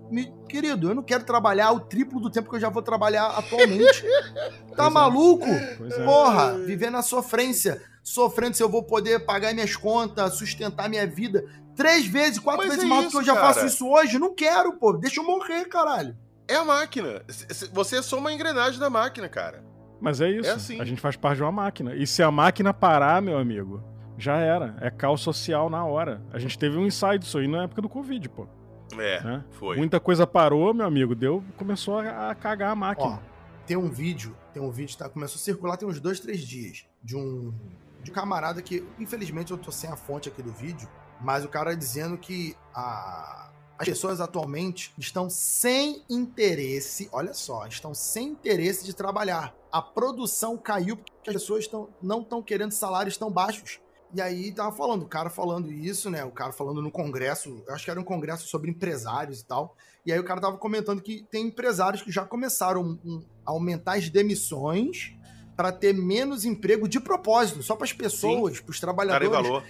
Querido, eu não quero trabalhar o triplo do tempo que eu já vou trabalhar atualmente. [laughs] tá pois é. maluco? É. Porra, viver na sofrência. Sofrendo se eu vou poder pagar minhas contas, sustentar minha vida. Três vezes, quatro Mas vezes é mais do que eu já cara. faço isso hoje. Não quero, pô. Deixa eu morrer, caralho.
É a máquina. Você é só uma engrenagem da máquina, cara.
Mas é isso.
É assim.
A gente faz parte de uma máquina. E se a máquina parar, meu amigo, já era. É caos social na hora. A gente teve um insight disso aí na época do Covid, pô.
É,
né?
foi.
Muita coisa parou, meu amigo, deu, começou a, a cagar a máquina.
Ó, tem um vídeo, tem um vídeo, tá? Começou a circular tem uns dois, três dias. De um, de um camarada que, infelizmente, eu tô sem a fonte aqui do vídeo, mas o cara dizendo que a, as pessoas atualmente estão sem interesse, olha só, estão sem interesse de trabalhar. A produção caiu porque as pessoas estão, não estão querendo salários tão baixos. E aí tava falando, o cara falando isso, né? O cara falando no congresso, acho que era um congresso sobre empresários e tal. E aí o cara tava comentando que tem empresários que já começaram a aumentar as demissões para ter menos emprego de propósito, só para as pessoas, para os trabalhadores
Darem valor.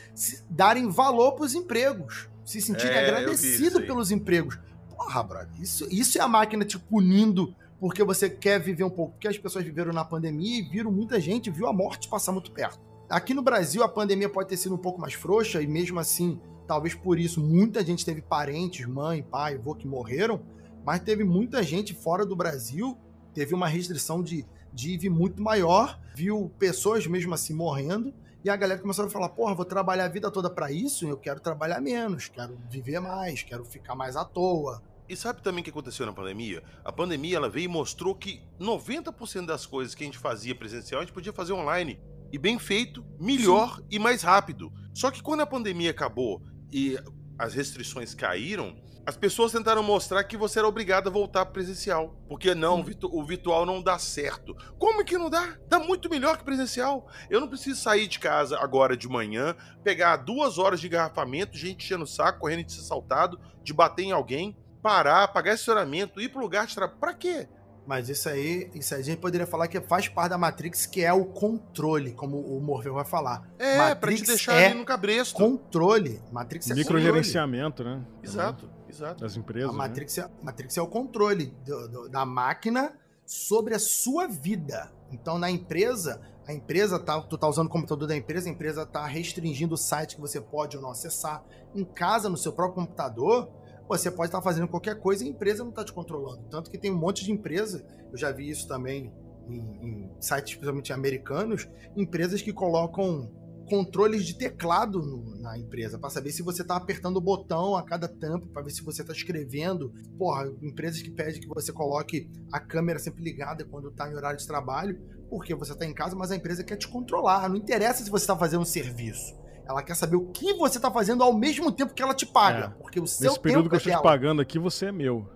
darem valor para os empregos, se sentirem
É,
agradecidos pelos empregos. Porra, brother, isso, isso é a máquina te punindo porque você quer viver um pouco. Porque as pessoas viveram na pandemia e viram muita gente, viu a morte passar muito perto. Aqui no Brasil, a pandemia pode ter sido um pouco mais frouxa e mesmo assim, talvez por isso, muita gente teve parentes, mãe, pai, avô que morreram, mas teve muita gente fora do Brasil, teve uma restrição de, de IV muito maior, viu pessoas mesmo assim morrendo, e a galera começou a falar: porra, vou trabalhar a vida toda pra isso, eu quero trabalhar menos, quero viver mais, quero ficar mais à toa.
E sabe também o que aconteceu na pandemia? A pandemia ela veio e mostrou que 90% das coisas que a gente fazia presencial, a gente podia fazer online. E bem feito, melhor e mais rápido. Só que quando a pandemia acabou e as restrições caíram, as pessoas tentaram mostrar que você era obrigado a voltar presencial. Porque não, virtu- o virtual não dá certo. Como que não dá? Dá muito melhor que presencial. Eu não preciso sair de casa agora de manhã, pegar duas horas de engarrafamento, gente enchendo o saco, correndo de ser assaltado, de bater em alguém, parar, pagar estacionamento, ir pro lugar de trabalho. Pra quê?
Mas isso aí, isso aí a gente poderia falar que faz parte da Matrix, que é o controle, como o Morfeu vai falar.
É, pra
Matrix
te deixar
é
ali no cabresto.
Controle. Matrix é controle.
Microgerenciamento, né?
Exato, exato.
Das
A
empresas. né?
Matrix, é, Matrix é o controle do- do- da máquina sobre a sua vida. Então, na empresa, a empresa tá, tu tá usando o computador da empresa, a empresa tá restringindo o site que você pode ou não acessar. Em casa, no seu próprio computador, você pode estar fazendo qualquer coisa e a empresa não tá te controlando. Tanto que tem um monte de empresa, eu já vi isso também em, em sites principalmente americanos, empresas que colocam controles de teclado no- na empresa para saber se você tá apertando o botão a cada tampo, para ver se você tá escrevendo. Porra, empresas que pedem que você coloque a câmera sempre ligada quando tá em horário de trabalho, porque você tá em casa, mas a empresa quer te controlar. Não interessa se você tá fazendo um serviço. Ela quer saber o que você tá fazendo ao mesmo tempo que ela te paga,
É.
porque o seu
Nesse período
tempo
que eu
é
estou te pagando aqui, você é meu.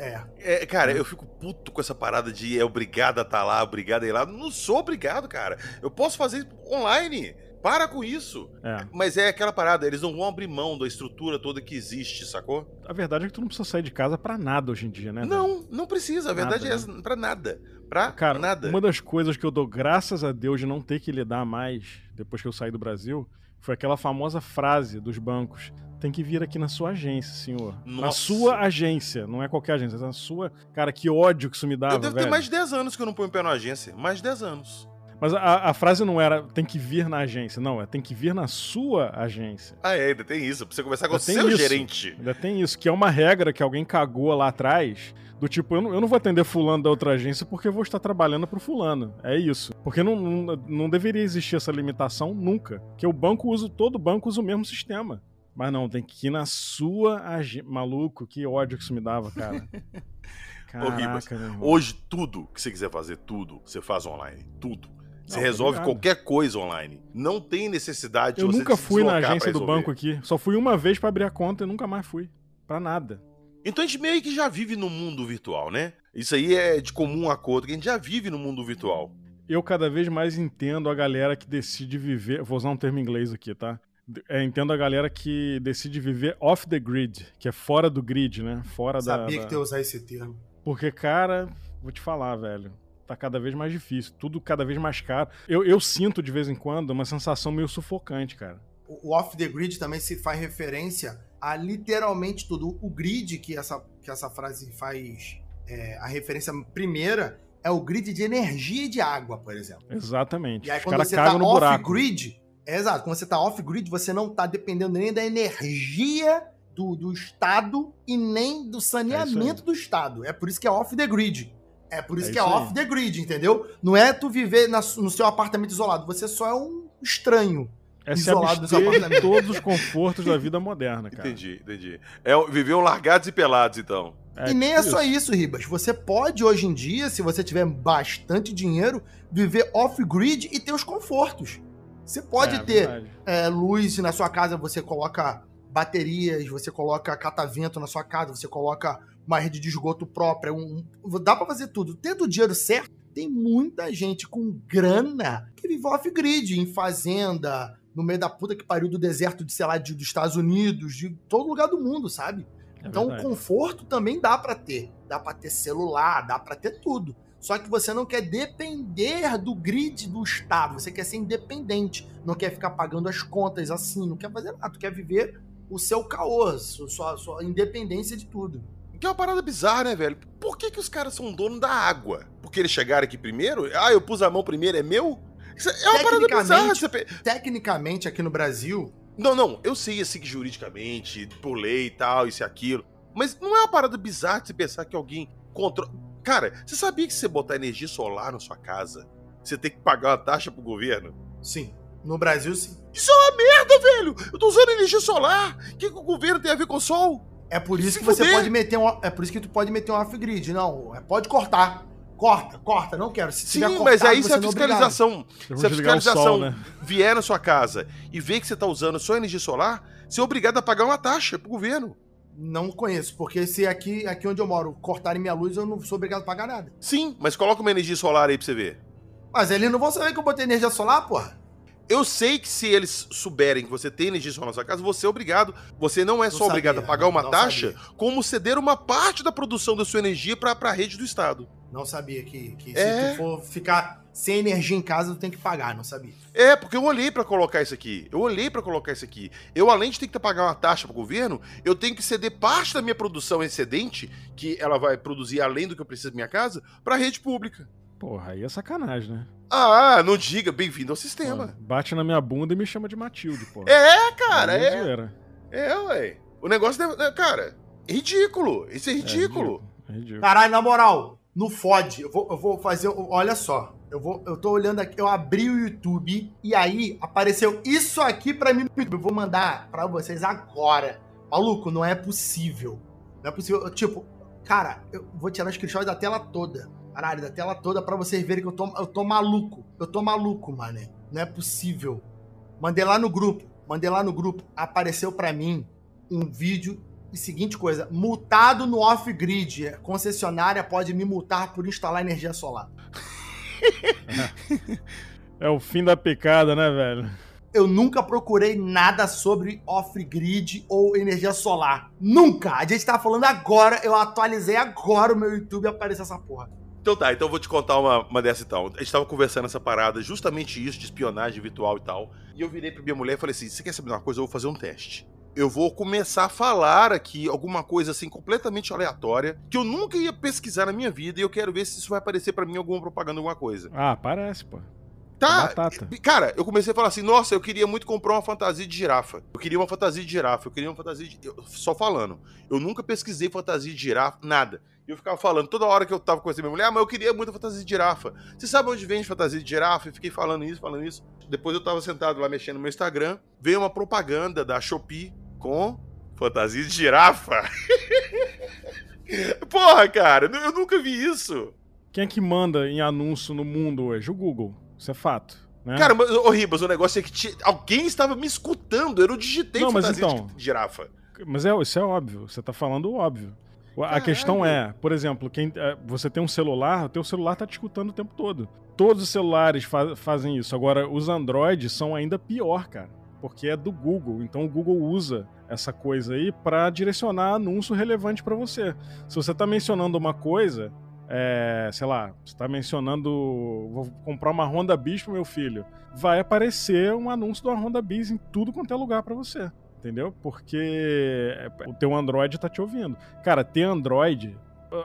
É.
É, cara, eu fico puto com essa parada de é obrigado a estar lá, obrigado a ir lá. Não sou obrigado, cara. Eu posso fazer online. Para com isso.
É.
Mas é aquela parada, eles não vão abrir mão da estrutura toda que existe, sacou?
A verdade é que tu não precisa sair de casa pra nada hoje em dia, né?
Não, não precisa. A verdade
Nada,
é essa, pra nada. Pra
Cara,
nada.
uma das coisas que eu dou graças a Deus de não ter que lidar mais depois que eu saí do Brasil foi aquela famosa frase dos bancos. Tem que vir aqui na sua agência, senhor. Na
Nossa.
sua agência, não é qualquer agência, é na sua. Cara, que ódio que isso me dava,
Eu devo
velho.
ter mais de 10 anos que eu não ponho pé na agência. Mais de 10 anos.
Mas a, a frase não era tem que vir na agência, não, é tem que vir na sua agência.
Ah, é, ainda tem isso. Pra você conversar com o
Ainda tem
seu
isso.
gerente.
Ainda tem isso, que é uma regra que alguém cagou lá atrás. Do tipo, eu não, eu não vou atender fulano da outra agência porque eu vou estar trabalhando pro fulano. É isso. Porque não, não, não deveria existir essa limitação nunca. Porque o banco usa, todo banco usa o mesmo sistema. Mas não, tem que ir na sua agência. Maluco, que ódio que isso me dava, cara. [laughs] Caraca, irmão.
Hoje, tudo que você quiser fazer, tudo, você faz online. Tudo. Você
Não,
resolve qualquer coisa online. Não tem necessidade de
Eu
você
nunca
se
fui na agência do banco aqui. Só fui uma vez pra abrir a conta e nunca mais fui. Pra nada.
Então a gente meio que já vive no mundo virtual, né? Isso aí é de comum acordo, que a gente já vive no mundo virtual.
eu cada vez mais entendo a galera que decide viver. Vou usar um termo em inglês aqui, tá? É, entendo a galera que decide viver off the grid, que é fora do grid, né? Fora da.
Sabia
da-
que tu ia usar esse termo.
Porque, cara, vou te falar, velho. Tá cada vez mais difícil, tudo cada vez mais caro. Eu, eu sinto de vez em quando uma sensação meio sufocante, cara.
O off the grid também se faz referência a literalmente tudo. O grid que essa, que essa frase faz é, a referência primeira é o grid de energia e de água, por exemplo.
Exatamente.
E aí
Os
quando você tá
no buraco.
off-grid, é exato, quando você tá off-grid, você não tá dependendo nem da energia do, do Estado e nem do saneamento do Estado. É por isso que é off the grid. É por isso
É
que é
isso aí.
off the grid, entendeu? Não é tu viver na- no seu apartamento isolado, você só é um estranho.
É se
Isolado do seu
abster todos os confortos da vida moderna, cara.
Entendi, entendi. É, viviam largados e pelados, então.
É
e nem é só isso, Ribas. Você pode, hoje em dia, se você tiver bastante dinheiro, viver off-grid e ter os confortos. Você pode
É,
ter é, luz na sua casa, você coloca baterias, você coloca catavento na sua casa, você coloca uma rede de esgoto própria. Um, um- dá pra fazer tudo. Tendo o dinheiro certo, tem muita gente com grana que vive off-grid, em fazenda, no meio da puta que pariu do deserto de, sei lá, de- dos Estados Unidos, de todo lugar do mundo, sabe?
É
Então,
verdade.
conforto também dá pra ter. Dá pra ter celular, dá pra ter tudo. Só que você não quer depender do grid do Estado. Você quer ser independente. Não quer ficar pagando as contas assim. Não quer fazer nada. Tu quer viver o seu caô, su- sua, sua independência de tudo.
Que é uma parada bizarra, né, velho? Por que, que os caras são dono da água? Porque eles chegaram aqui primeiro? Ah, eu pus a mão primeiro, é meu? É uma parada bizarra.
Tecnicamente-
Você...
Tecnicamente, aqui no Brasil,
Não, não, eu sei assim que juridicamente, por lei e tal, isso e aquilo. Mas não é uma parada bizarra de você pensar que alguém controla. Cara, você sabia que se você botar energia solar na sua casa, você tem que pagar uma taxa pro governo?
sim. No Brasil, sim.
Isso é uma merda, velho! Eu tô usando energia solar! O que, que o governo tem a ver com o sol?
É por isso
Se
que você
fuder.
pode meter um. É por isso que tu pode meter um off-grid. Não, é, pode cortar. Corta, corta, não quero. Se
Sim,
tiver
mas
cortado,
aí se a
é
fiscalização. Se a fiscalização
sol, né?
vier na sua casa e ver que você tá usando só energia solar, você é obrigado a pagar uma taxa pro governo.
Não conheço, porque se aqui, aqui onde eu moro cortarem minha luz, eu não sou obrigado a pagar nada.
Sim, mas coloca uma energia solar aí pra você ver.
Mas eles não vão saber que eu botei energia solar, porra.
Eu sei que se eles souberem que você tem energia solar na sua casa, você é obrigado. Você não é só
Não
obrigado a pagar uma taxa,
sabia.
como ceder uma parte da produção da sua energia pra, pra rede do Estado.
Não sabia que, que
É.
se tu for ficar sem energia em casa, tu tem que pagar, não sabia.
É, porque eu olhei pra colocar isso aqui. Eu olhei pra colocar isso aqui. Eu, além de ter que pagar uma taxa pro governo, eu tenho que ceder parte da minha produção excedente, que ela vai produzir além do que eu preciso da minha casa, pra rede pública.
Porra, aí é sacanagem, né?
Ah, não diga, bem-vindo ao sistema.
Pô, Bate na minha bunda e me chama de Matilde, pô.
É, cara,
Aí
é.
zoeira.
É, ué. O negócio, deve- é, cara, é ridículo. Isso é
É
ridículo.
É ridículo.
Caralho, na moral, não fode. Eu vou, eu vou fazer. Olha só. Eu, vou, eu tô olhando aqui, eu abri o YouTube e aí apareceu isso aqui pra mim no YouTube. Eu vou mandar pra vocês agora. Maluco, não é possível. Não é possível. Eu, tipo, cara, eu vou tirar screenshot da tela toda. Caralho, da tela toda pra vocês verem que eu tô, eu tô maluco. Eu tô maluco, mané. Não é possível. Mandei lá no grupo. Mandei lá no grupo. Apareceu pra mim um vídeo e seguinte coisa, multado no off-grid. Concessionária pode me multar por instalar energia solar. [laughs]
É o fim da picada, né, velho?
Eu nunca procurei nada sobre off-grid ou energia solar. Nunca! A gente tá falando agora, eu atualizei agora o meu YouTube e apareceu essa porra.
Então tá, então eu vou te contar uma, uma dessa então. A gente tava conversando essa parada, justamente isso, de espionagem virtual e tal. E eu virei pra minha mulher e falei assim: você quer saber de uma coisa? Eu vou fazer um teste. Eu vou começar a falar aqui alguma coisa assim completamente aleatória que eu nunca ia pesquisar na minha vida e eu quero ver se isso vai aparecer pra mim alguma propaganda, alguma coisa.
Ah, parece, pô.
Tá.
Batata.
e- Cara, eu comecei a falar assim: nossa, eu queria muito comprar uma fantasia de girafa. Eu queria uma fantasia de girafa, eu queria uma fantasia de. eu- só falando. Eu nunca pesquisei fantasia de girafa, nada. E eu ficava falando, toda hora que eu tava conhecendo minha mulher, ah, mas eu queria muito fantasia de girafa. Você sabe onde vende fantasia de girafa? E fiquei falando isso, falando isso. Depois eu tava sentado lá mexendo no meu Instagram, veio uma propaganda da Shopee com fantasia de girafa. [laughs] Porra, cara, eu nunca vi isso.
Quem é que manda em anúncio no mundo hoje? O Google. Isso é fato. Né?
Cara, mas, ô Ribas, o negócio é que alguém estava me escutando. Eu não digitei
Não, mas
fantasia
então-
de girafa.
Mas é, isso é óbvio. Você tá falando o óbvio. A
Caralho.
questão é, por exemplo, quem, é, você tem um celular, o teu celular tá te escutando o tempo todo. Todos os celulares fa- fazem isso. Agora, os Androids são ainda pior, cara. Porque é do Google. Então o Google usa essa coisa aí pra direcionar anúncio relevante pra você. Se você tá mencionando uma coisa, é, sei lá, você tá mencionando vou comprar uma Honda Bis pro meu filho, vai aparecer um anúncio da Honda Bis em tudo quanto é lugar pra você. Entendeu? Porque o teu Android tá te ouvindo. Cara, ter Android.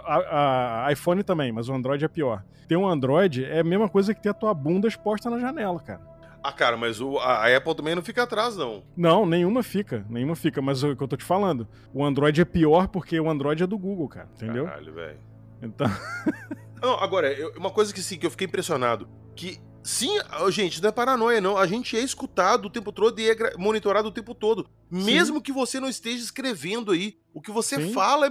A, a- iPhone também, mas o Android é pior. Ter um Android é a mesma coisa que ter a tua bunda exposta na janela, cara.
Ah, cara, mas o, a, Apple também não fica atrás, não.
Não, nenhuma fica. Nenhuma fica. Mas o que eu tô te falando, o Android é pior porque o Android é do Google, cara. Entendeu?
Caralho, velho.
Então. [laughs]
Não, agora, eu- uma coisa que sim, que eu fiquei impressionado, que sim, gente, não é paranoia, não. A gente é escutado o tempo todo e é monitorado o tempo todo. Mesmo que você não esteja escrevendo aí. O que você
Sim.
fala é.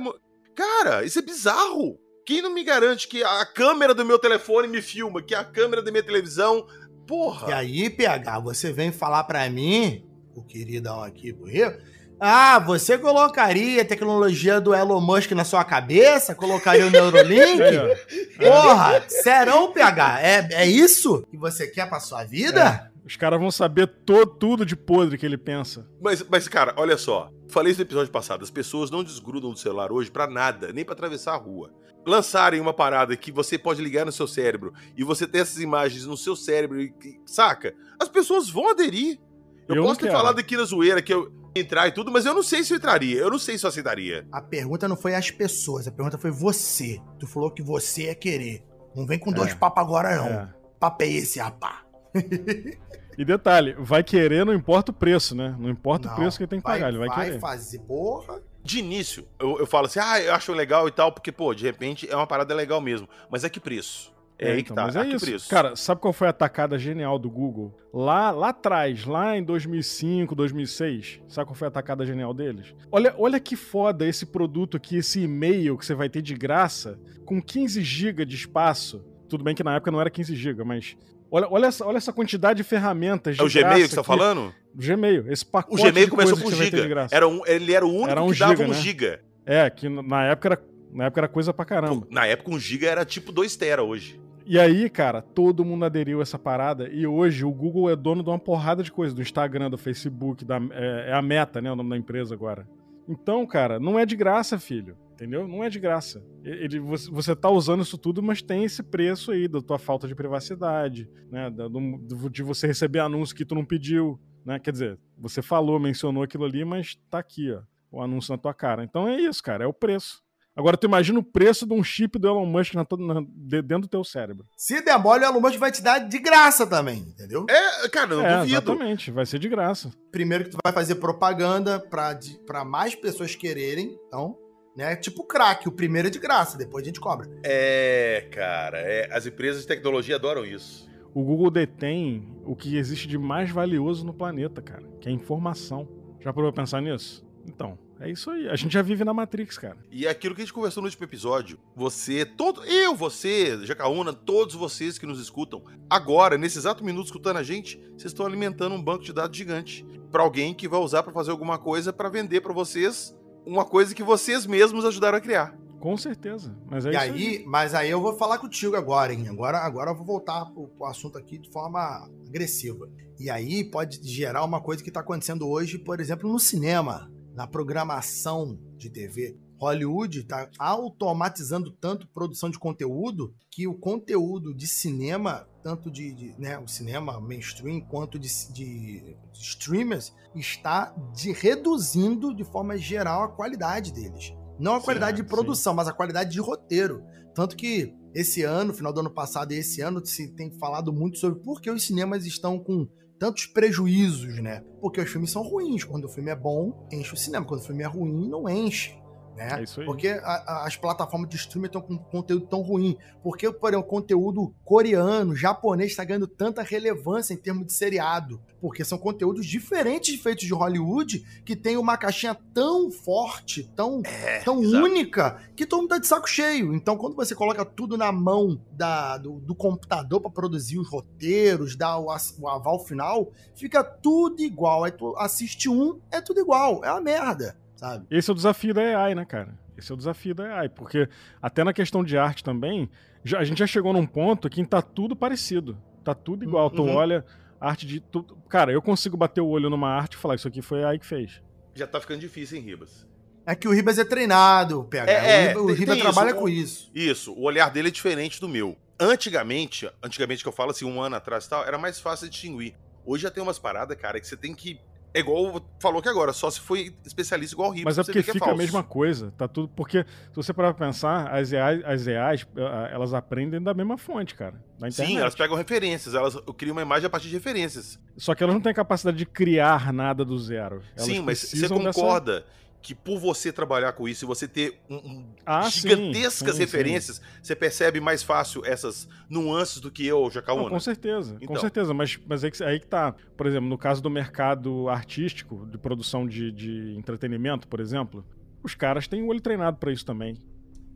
Cara, isso é bizarro. Quem não me garante que a câmera do meu telefone me filma, que a câmera da minha televisão. Porra!
E aí, PH, você vem falar pra mim, o queridão aqui Rio, ah, você colocaria a tecnologia do Elon Musk na sua cabeça? Colocaria o Neurolink?
Aí, ó.
Porra, serão, PH? É, é isso que você quer pra sua vida?
Os caras vão saber to- tudo de podre que ele pensa.
Mas, mas, cara, olha só. Falei isso no episódio passado. As pessoas não desgrudam do celular hoje pra nada, nem pra atravessar a rua. Lançarem uma parada que você pode ligar no seu cérebro e você ter essas imagens no seu cérebro, e, saca? As pessoas vão aderir. Eu,
Eu
posso ter
quero.
falado aqui na zoeira que eu entrar e tudo, mas eu não sei se eu entraria. Eu não sei se eu aceitaria.
A pergunta não foi as pessoas, a pergunta foi você. Tu falou que você é querer. Não vem com dois papos agora, não.
É.
Papo é esse, rapá. [laughs]
E detalhe, vai querer, não importa o preço, né? Não importa
Não,
o preço que ele tem que pagar, ele vai, querer.
fazer, porra.
De início, eu, eu falo assim, ah, eu acho legal e tal, porque, pô, de repente é uma parada legal mesmo. Mas é que preço? É, aí que
então,
tá,
mas é
que
isso. Cara, sabe qual foi a tacada genial do Google? Lá, lá atrás, lá em 2005, 2006, sabe qual foi a tacada genial deles? Olha, olha que foda esse produto aqui, esse e-mail que você vai ter de graça, com 15 GB de espaço. Tudo bem que na época não era 15 GB, mas olha, olha, essa, olha essa quantidade de ferramentas de
é o Gmail que você tá
aqui.
falando?
O Gmail, esse
O
pacote
Gmail
de
começou
coisa
com
que você vai ter de
giga.
graça.
Era um, ele era o único
Era um
que dava
giga,
um
né?
giga.
É, que na época era, na época era coisa pra caramba.
Na época, um giga era tipo 2 tera hoje.
E aí, cara, todo mundo aderiu a essa parada e hoje o Google é dono de uma porrada de coisa, do Instagram, do Facebook, da, é, é a Meta, né, o nome da empresa agora. Então, cara, não é de graça, filho, entendeu? Não é de graça. Ele, você, você tá usando isso tudo, mas tem esse preço aí da tua falta de privacidade, né, da- do- de você receber anúncio que tu não pediu, né? Quer dizer, você falou, mencionou aquilo ali, mas tá aqui, ó, o anúncio na tua cara. Então é isso, cara, é o preço. Agora tu imagina o preço de um chip do Elon Musk na, na- de- dentro do teu cérebro.
Se der mole, o Elon Musk vai te dar de graça também, entendeu?
É, cara, não
é,
duvido.
exatamente, vai ser de graça.
Primeiro que tu vai fazer propaganda pra mais pessoas quererem, então, né? Tipo crack, o primeiro é de graça, depois a gente cobra.
É, cara, é, as empresas de tecnologia adoram isso.
O Google detém o que existe de mais valioso no planeta, cara, que é a informação. Já parou pra pensar nisso? Então, é isso aí. A gente já vive na Matrix, cara.
E é aquilo que a gente conversou no último episódio. Você, todo, eu, você, Jacaúna, todos vocês que nos escutam, agora, nesse exato minuto escutando a gente, vocês estão alimentando um banco de dados gigante pra alguém que vai usar pra fazer alguma coisa pra vender pra vocês uma coisa que vocês mesmos ajudaram a criar.
Com certeza. Mas é
e
isso
aí, mas aí eu vou falar contigo agora, hein? Agora, agora eu vou voltar pro, pro assunto aqui de forma agressiva. E aí pode gerar uma coisa que tá acontecendo hoje, por exemplo, no cinema, na programação de TV. Hollywood tá automatizando tanto produção de conteúdo que o conteúdo de cinema, tanto de, de, né, o cinema mainstream quanto de, de streamers, está de, reduzindo de forma geral a qualidade deles. Não a
Sim,
qualidade de
sim.
produção, mas a qualidade de roteiro. Tanto que esse ano, final do ano passado e esse ano, se tem falado muito sobre por que os cinemas estão com tantos prejuízos, né? Porque os filmes são ruins. Quando o filme é bom, enche o cinema. Quando o filme é ruim, não enche. Né?
É.
Porque a- a- as plataformas de streaming estão com conteúdo tão ruim. Porque, por exemplo, o conteúdo coreano, japonês está ganhando tanta relevância em termos de seriado. Porque são conteúdos diferentes feitos de Hollywood que tem uma caixinha tão forte, tão, tão
exato.
única, que todo mundo tá de saco cheio. Então, quando você coloca tudo na mão da, do, do computador para produzir os roteiros, dar o, o aval final, fica tudo igual. Aí tu assiste um, é tudo igual. É uma merda, sabe?
Esse é o desafio da AI, né, cara? Esse é o desafio da AI, porque até na questão de arte também, já- a gente já chegou num ponto que tá tudo parecido. Tá tudo igual. Tu
Uhum.
olha arte de. Tu, cara, eu consigo bater o olho numa arte e falar, isso aqui foi a AI que fez.
Já tá ficando difícil, hein, Ribas?
É que o Ribas é treinado, PH.
É, é,
o Ribas, o
tem-
Ribas trabalha
isso.
com isso.
Isso, o olhar dele é diferente do meu. Antigamente, antigamente que eu falo assim, um ano atrás e tal, era mais fácil de distinguir. Hoje já tem umas paradas, cara, que você tem que. É igual falou que agora, só se foi especialista igual o Ribas.
Mas é porque
que
fica a
falso.
mesma coisa. Tá tudo. Porque, se você parar pra pensar, as AIs, as AIs, eh, elas aprendem da mesma fonte, cara. Internet.
Sim, elas pegam referências, elas criam uma imagem a partir de referências.
Só que elas não têm capacidade de criar nada do zero. Elas
Sim, mas você
precisam dessa-
concorda que por você trabalhar com isso e você ter um, um
Ah,
gigantescas
sim, sim,
referências, você percebe mais fácil essas nuances do que eu, Jacaúna?
com certeza,
Então.
com certeza, mas, mas aí, que, aí que tá. Por exemplo, no caso do mercado artístico, de produção de, de entretenimento, por exemplo, os caras têm o olho treinado pra isso também.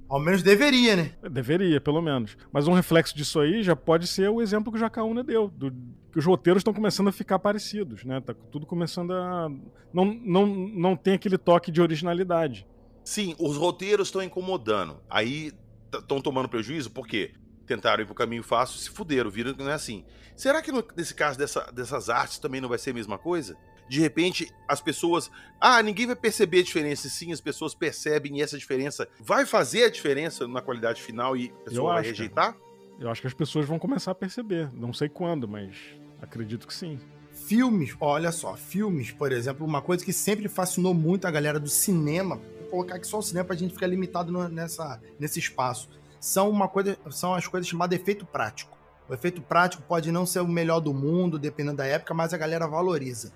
Ao menos deveria, né?
Deveria, pelo menos. Mas um reflexo disso aí já pode ser o exemplo que o Jacaúna deu, do- que os roteiros estão começando a ficar parecidos, né? Tá tudo começando a. Não, não, não tem aquele toque de originalidade.
Sim, os roteiros estão incomodando. Aí estão tomando prejuízo porque tentaram ir pro caminho fácil, se fuderam, viram que não é assim. Será que no- nesse caso dessa- dessas artes também não vai ser a mesma coisa? De repente, as pessoas. Ah, ninguém vai perceber a diferença. Sim, as pessoas percebem e essa diferença vai fazer a diferença na qualidade final e a
Eu
pessoa vai
acho,
rejeitar?
Eu acho que as pessoas vão começar a perceber. Não sei quando, mas acredito que sim.
Filmes, olha só, filmes, por exemplo, uma coisa que sempre fascinou muito a galera do cinema, vou colocar aqui só o cinema pra gente ficar limitado no- nessa, nesse espaço, são, uma coisa, são as coisas chamadas efeito prático. O efeito prático pode não ser o melhor do mundo, dependendo da época, mas a galera valoriza.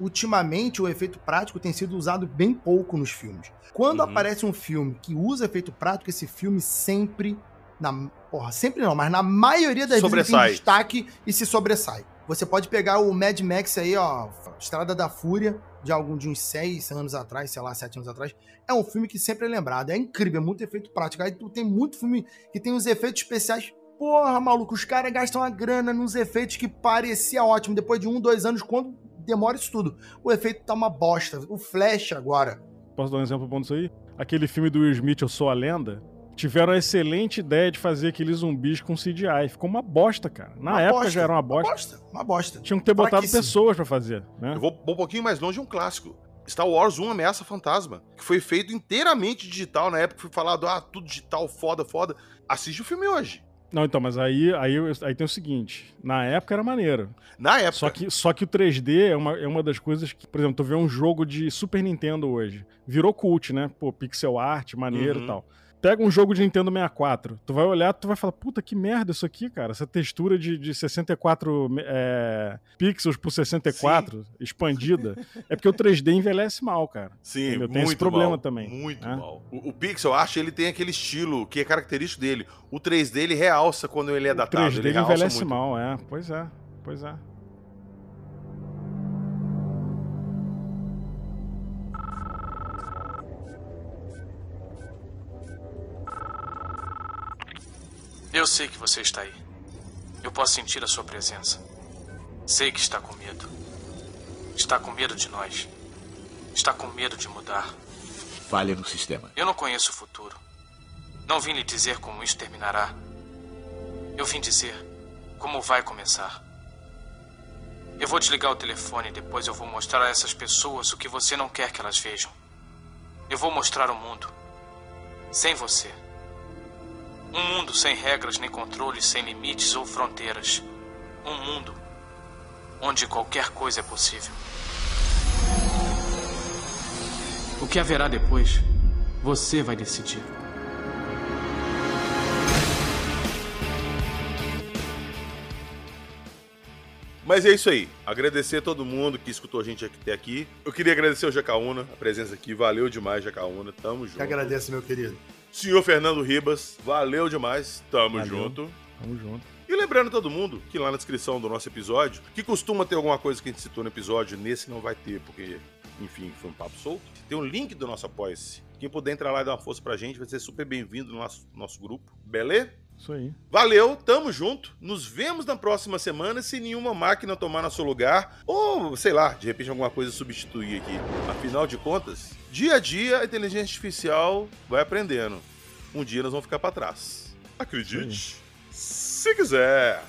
Ultimamente, o efeito prático tem sido usado bem pouco nos filmes. Quando
Uhum.
aparece um filme que usa efeito prático, esse filme sempre, na, porra, sempre não, mas na maioria das vezes ele
Sobressai.
tem destaque e se sobressai. Você pode pegar o Mad Max aí, ó, Estrada da Fúria, de algum de uns seis anos atrás, sei lá, sete anos atrás. É um filme que sempre é lembrado. É incrível, é muito efeito prático. Aí tu tem muito filme que tem os efeitos especiais. Porra, maluco, os caras gastam a grana nos efeitos que parecia ótimo. Depois de um, dois anos, quando demora isso tudo. O efeito tá uma bosta. O Flash agora.
Posso dar um exemplo bom disso aí? Aquele filme do Will Smith, Eu Sou a Lenda, tiveram a excelente ideia de fazer aqueles zumbis com CGI. Ficou uma bosta, cara. Na
Uma
época
bosta,
já era uma bosta.
Uma bosta, uma bosta.
Tinham que ter botado pessoas pra fazer, né?
Eu vou, vou um pouquinho mais longe de um clássico. Star Wars 1 Ameaça Fantasma, que foi feito inteiramente digital na época, foi falado, ah, tudo digital, foda, foda. Assiste o filme hoje.
Não, então, mas aí, aí, aí tem o seguinte: na época era maneiro.
Na época.
Só que, só que o 3D é uma, é uma das coisas que, por exemplo, tu vê um jogo de Super Nintendo hoje. Virou cult, né? Pô, pixel art, maneiro
Uhum.
e tal. Pega um jogo de Nintendo 64, tu vai olhar, tu vai falar, puta que merda isso aqui, cara. Essa textura de, de 64 é, pixels por 64, expandida. É porque o 3D envelhece mal, cara.
Sim,
Entendeu?
muito
Tem esse problema
mal,
também,
Muito
né?
mal. O, o Pixel, acho, ele tem aquele estilo que é característico dele. O 3D, ele realça quando ele é
O
datado.
3D
ele
envelhece
muito.
mal, é. Pois é, pois é.
Eu sei que você está aí. Eu posso sentir a sua presença. Sei que está com medo. Está com medo de nós. Está com medo de mudar.
Falha no sistema.
Eu não conheço o futuro. Não vim lhe dizer como isso terminará. Eu vim dizer como vai começar. Eu vou desligar o telefone e depois eu vou mostrar a essas pessoas o que você não quer que elas vejam. Eu vou mostrar o mundo. Sem você. Um mundo sem regras nem controles, sem limites ou fronteiras. Um mundo onde qualquer coisa é possível. O que haverá depois, você vai decidir.
Mas é isso aí. Agradecer a todo mundo que escutou a gente até aqui. Eu queria agradecer ao Jacaúna, a presença aqui. Valeu demais, Jacaúna. Tamo junto.
Que agradeço, meu querido.
Senhor Fernando Ribas, valeu demais. Tamo
Valeu.
junto.
Tamo junto.
E lembrando todo mundo que lá na descrição do nosso episódio, que costuma ter alguma coisa que a gente citou no episódio, nesse não vai ter, porque, enfim, foi um papo solto. Tem um link do nosso Apoia-se. Quem puder entrar lá e dar uma força pra gente, vai ser super bem-vindo no nosso, nosso grupo. Beleza?
Isso aí.
Valeu, tamo junto. Nos vemos na próxima semana se nenhuma máquina tomar nosso lugar. Ou, sei lá, de repente alguma coisa substituir aqui. Afinal de contas, dia a dia a inteligência artificial vai aprendendo. Um dia nós vamos ficar pra trás. Acredite, se quiser.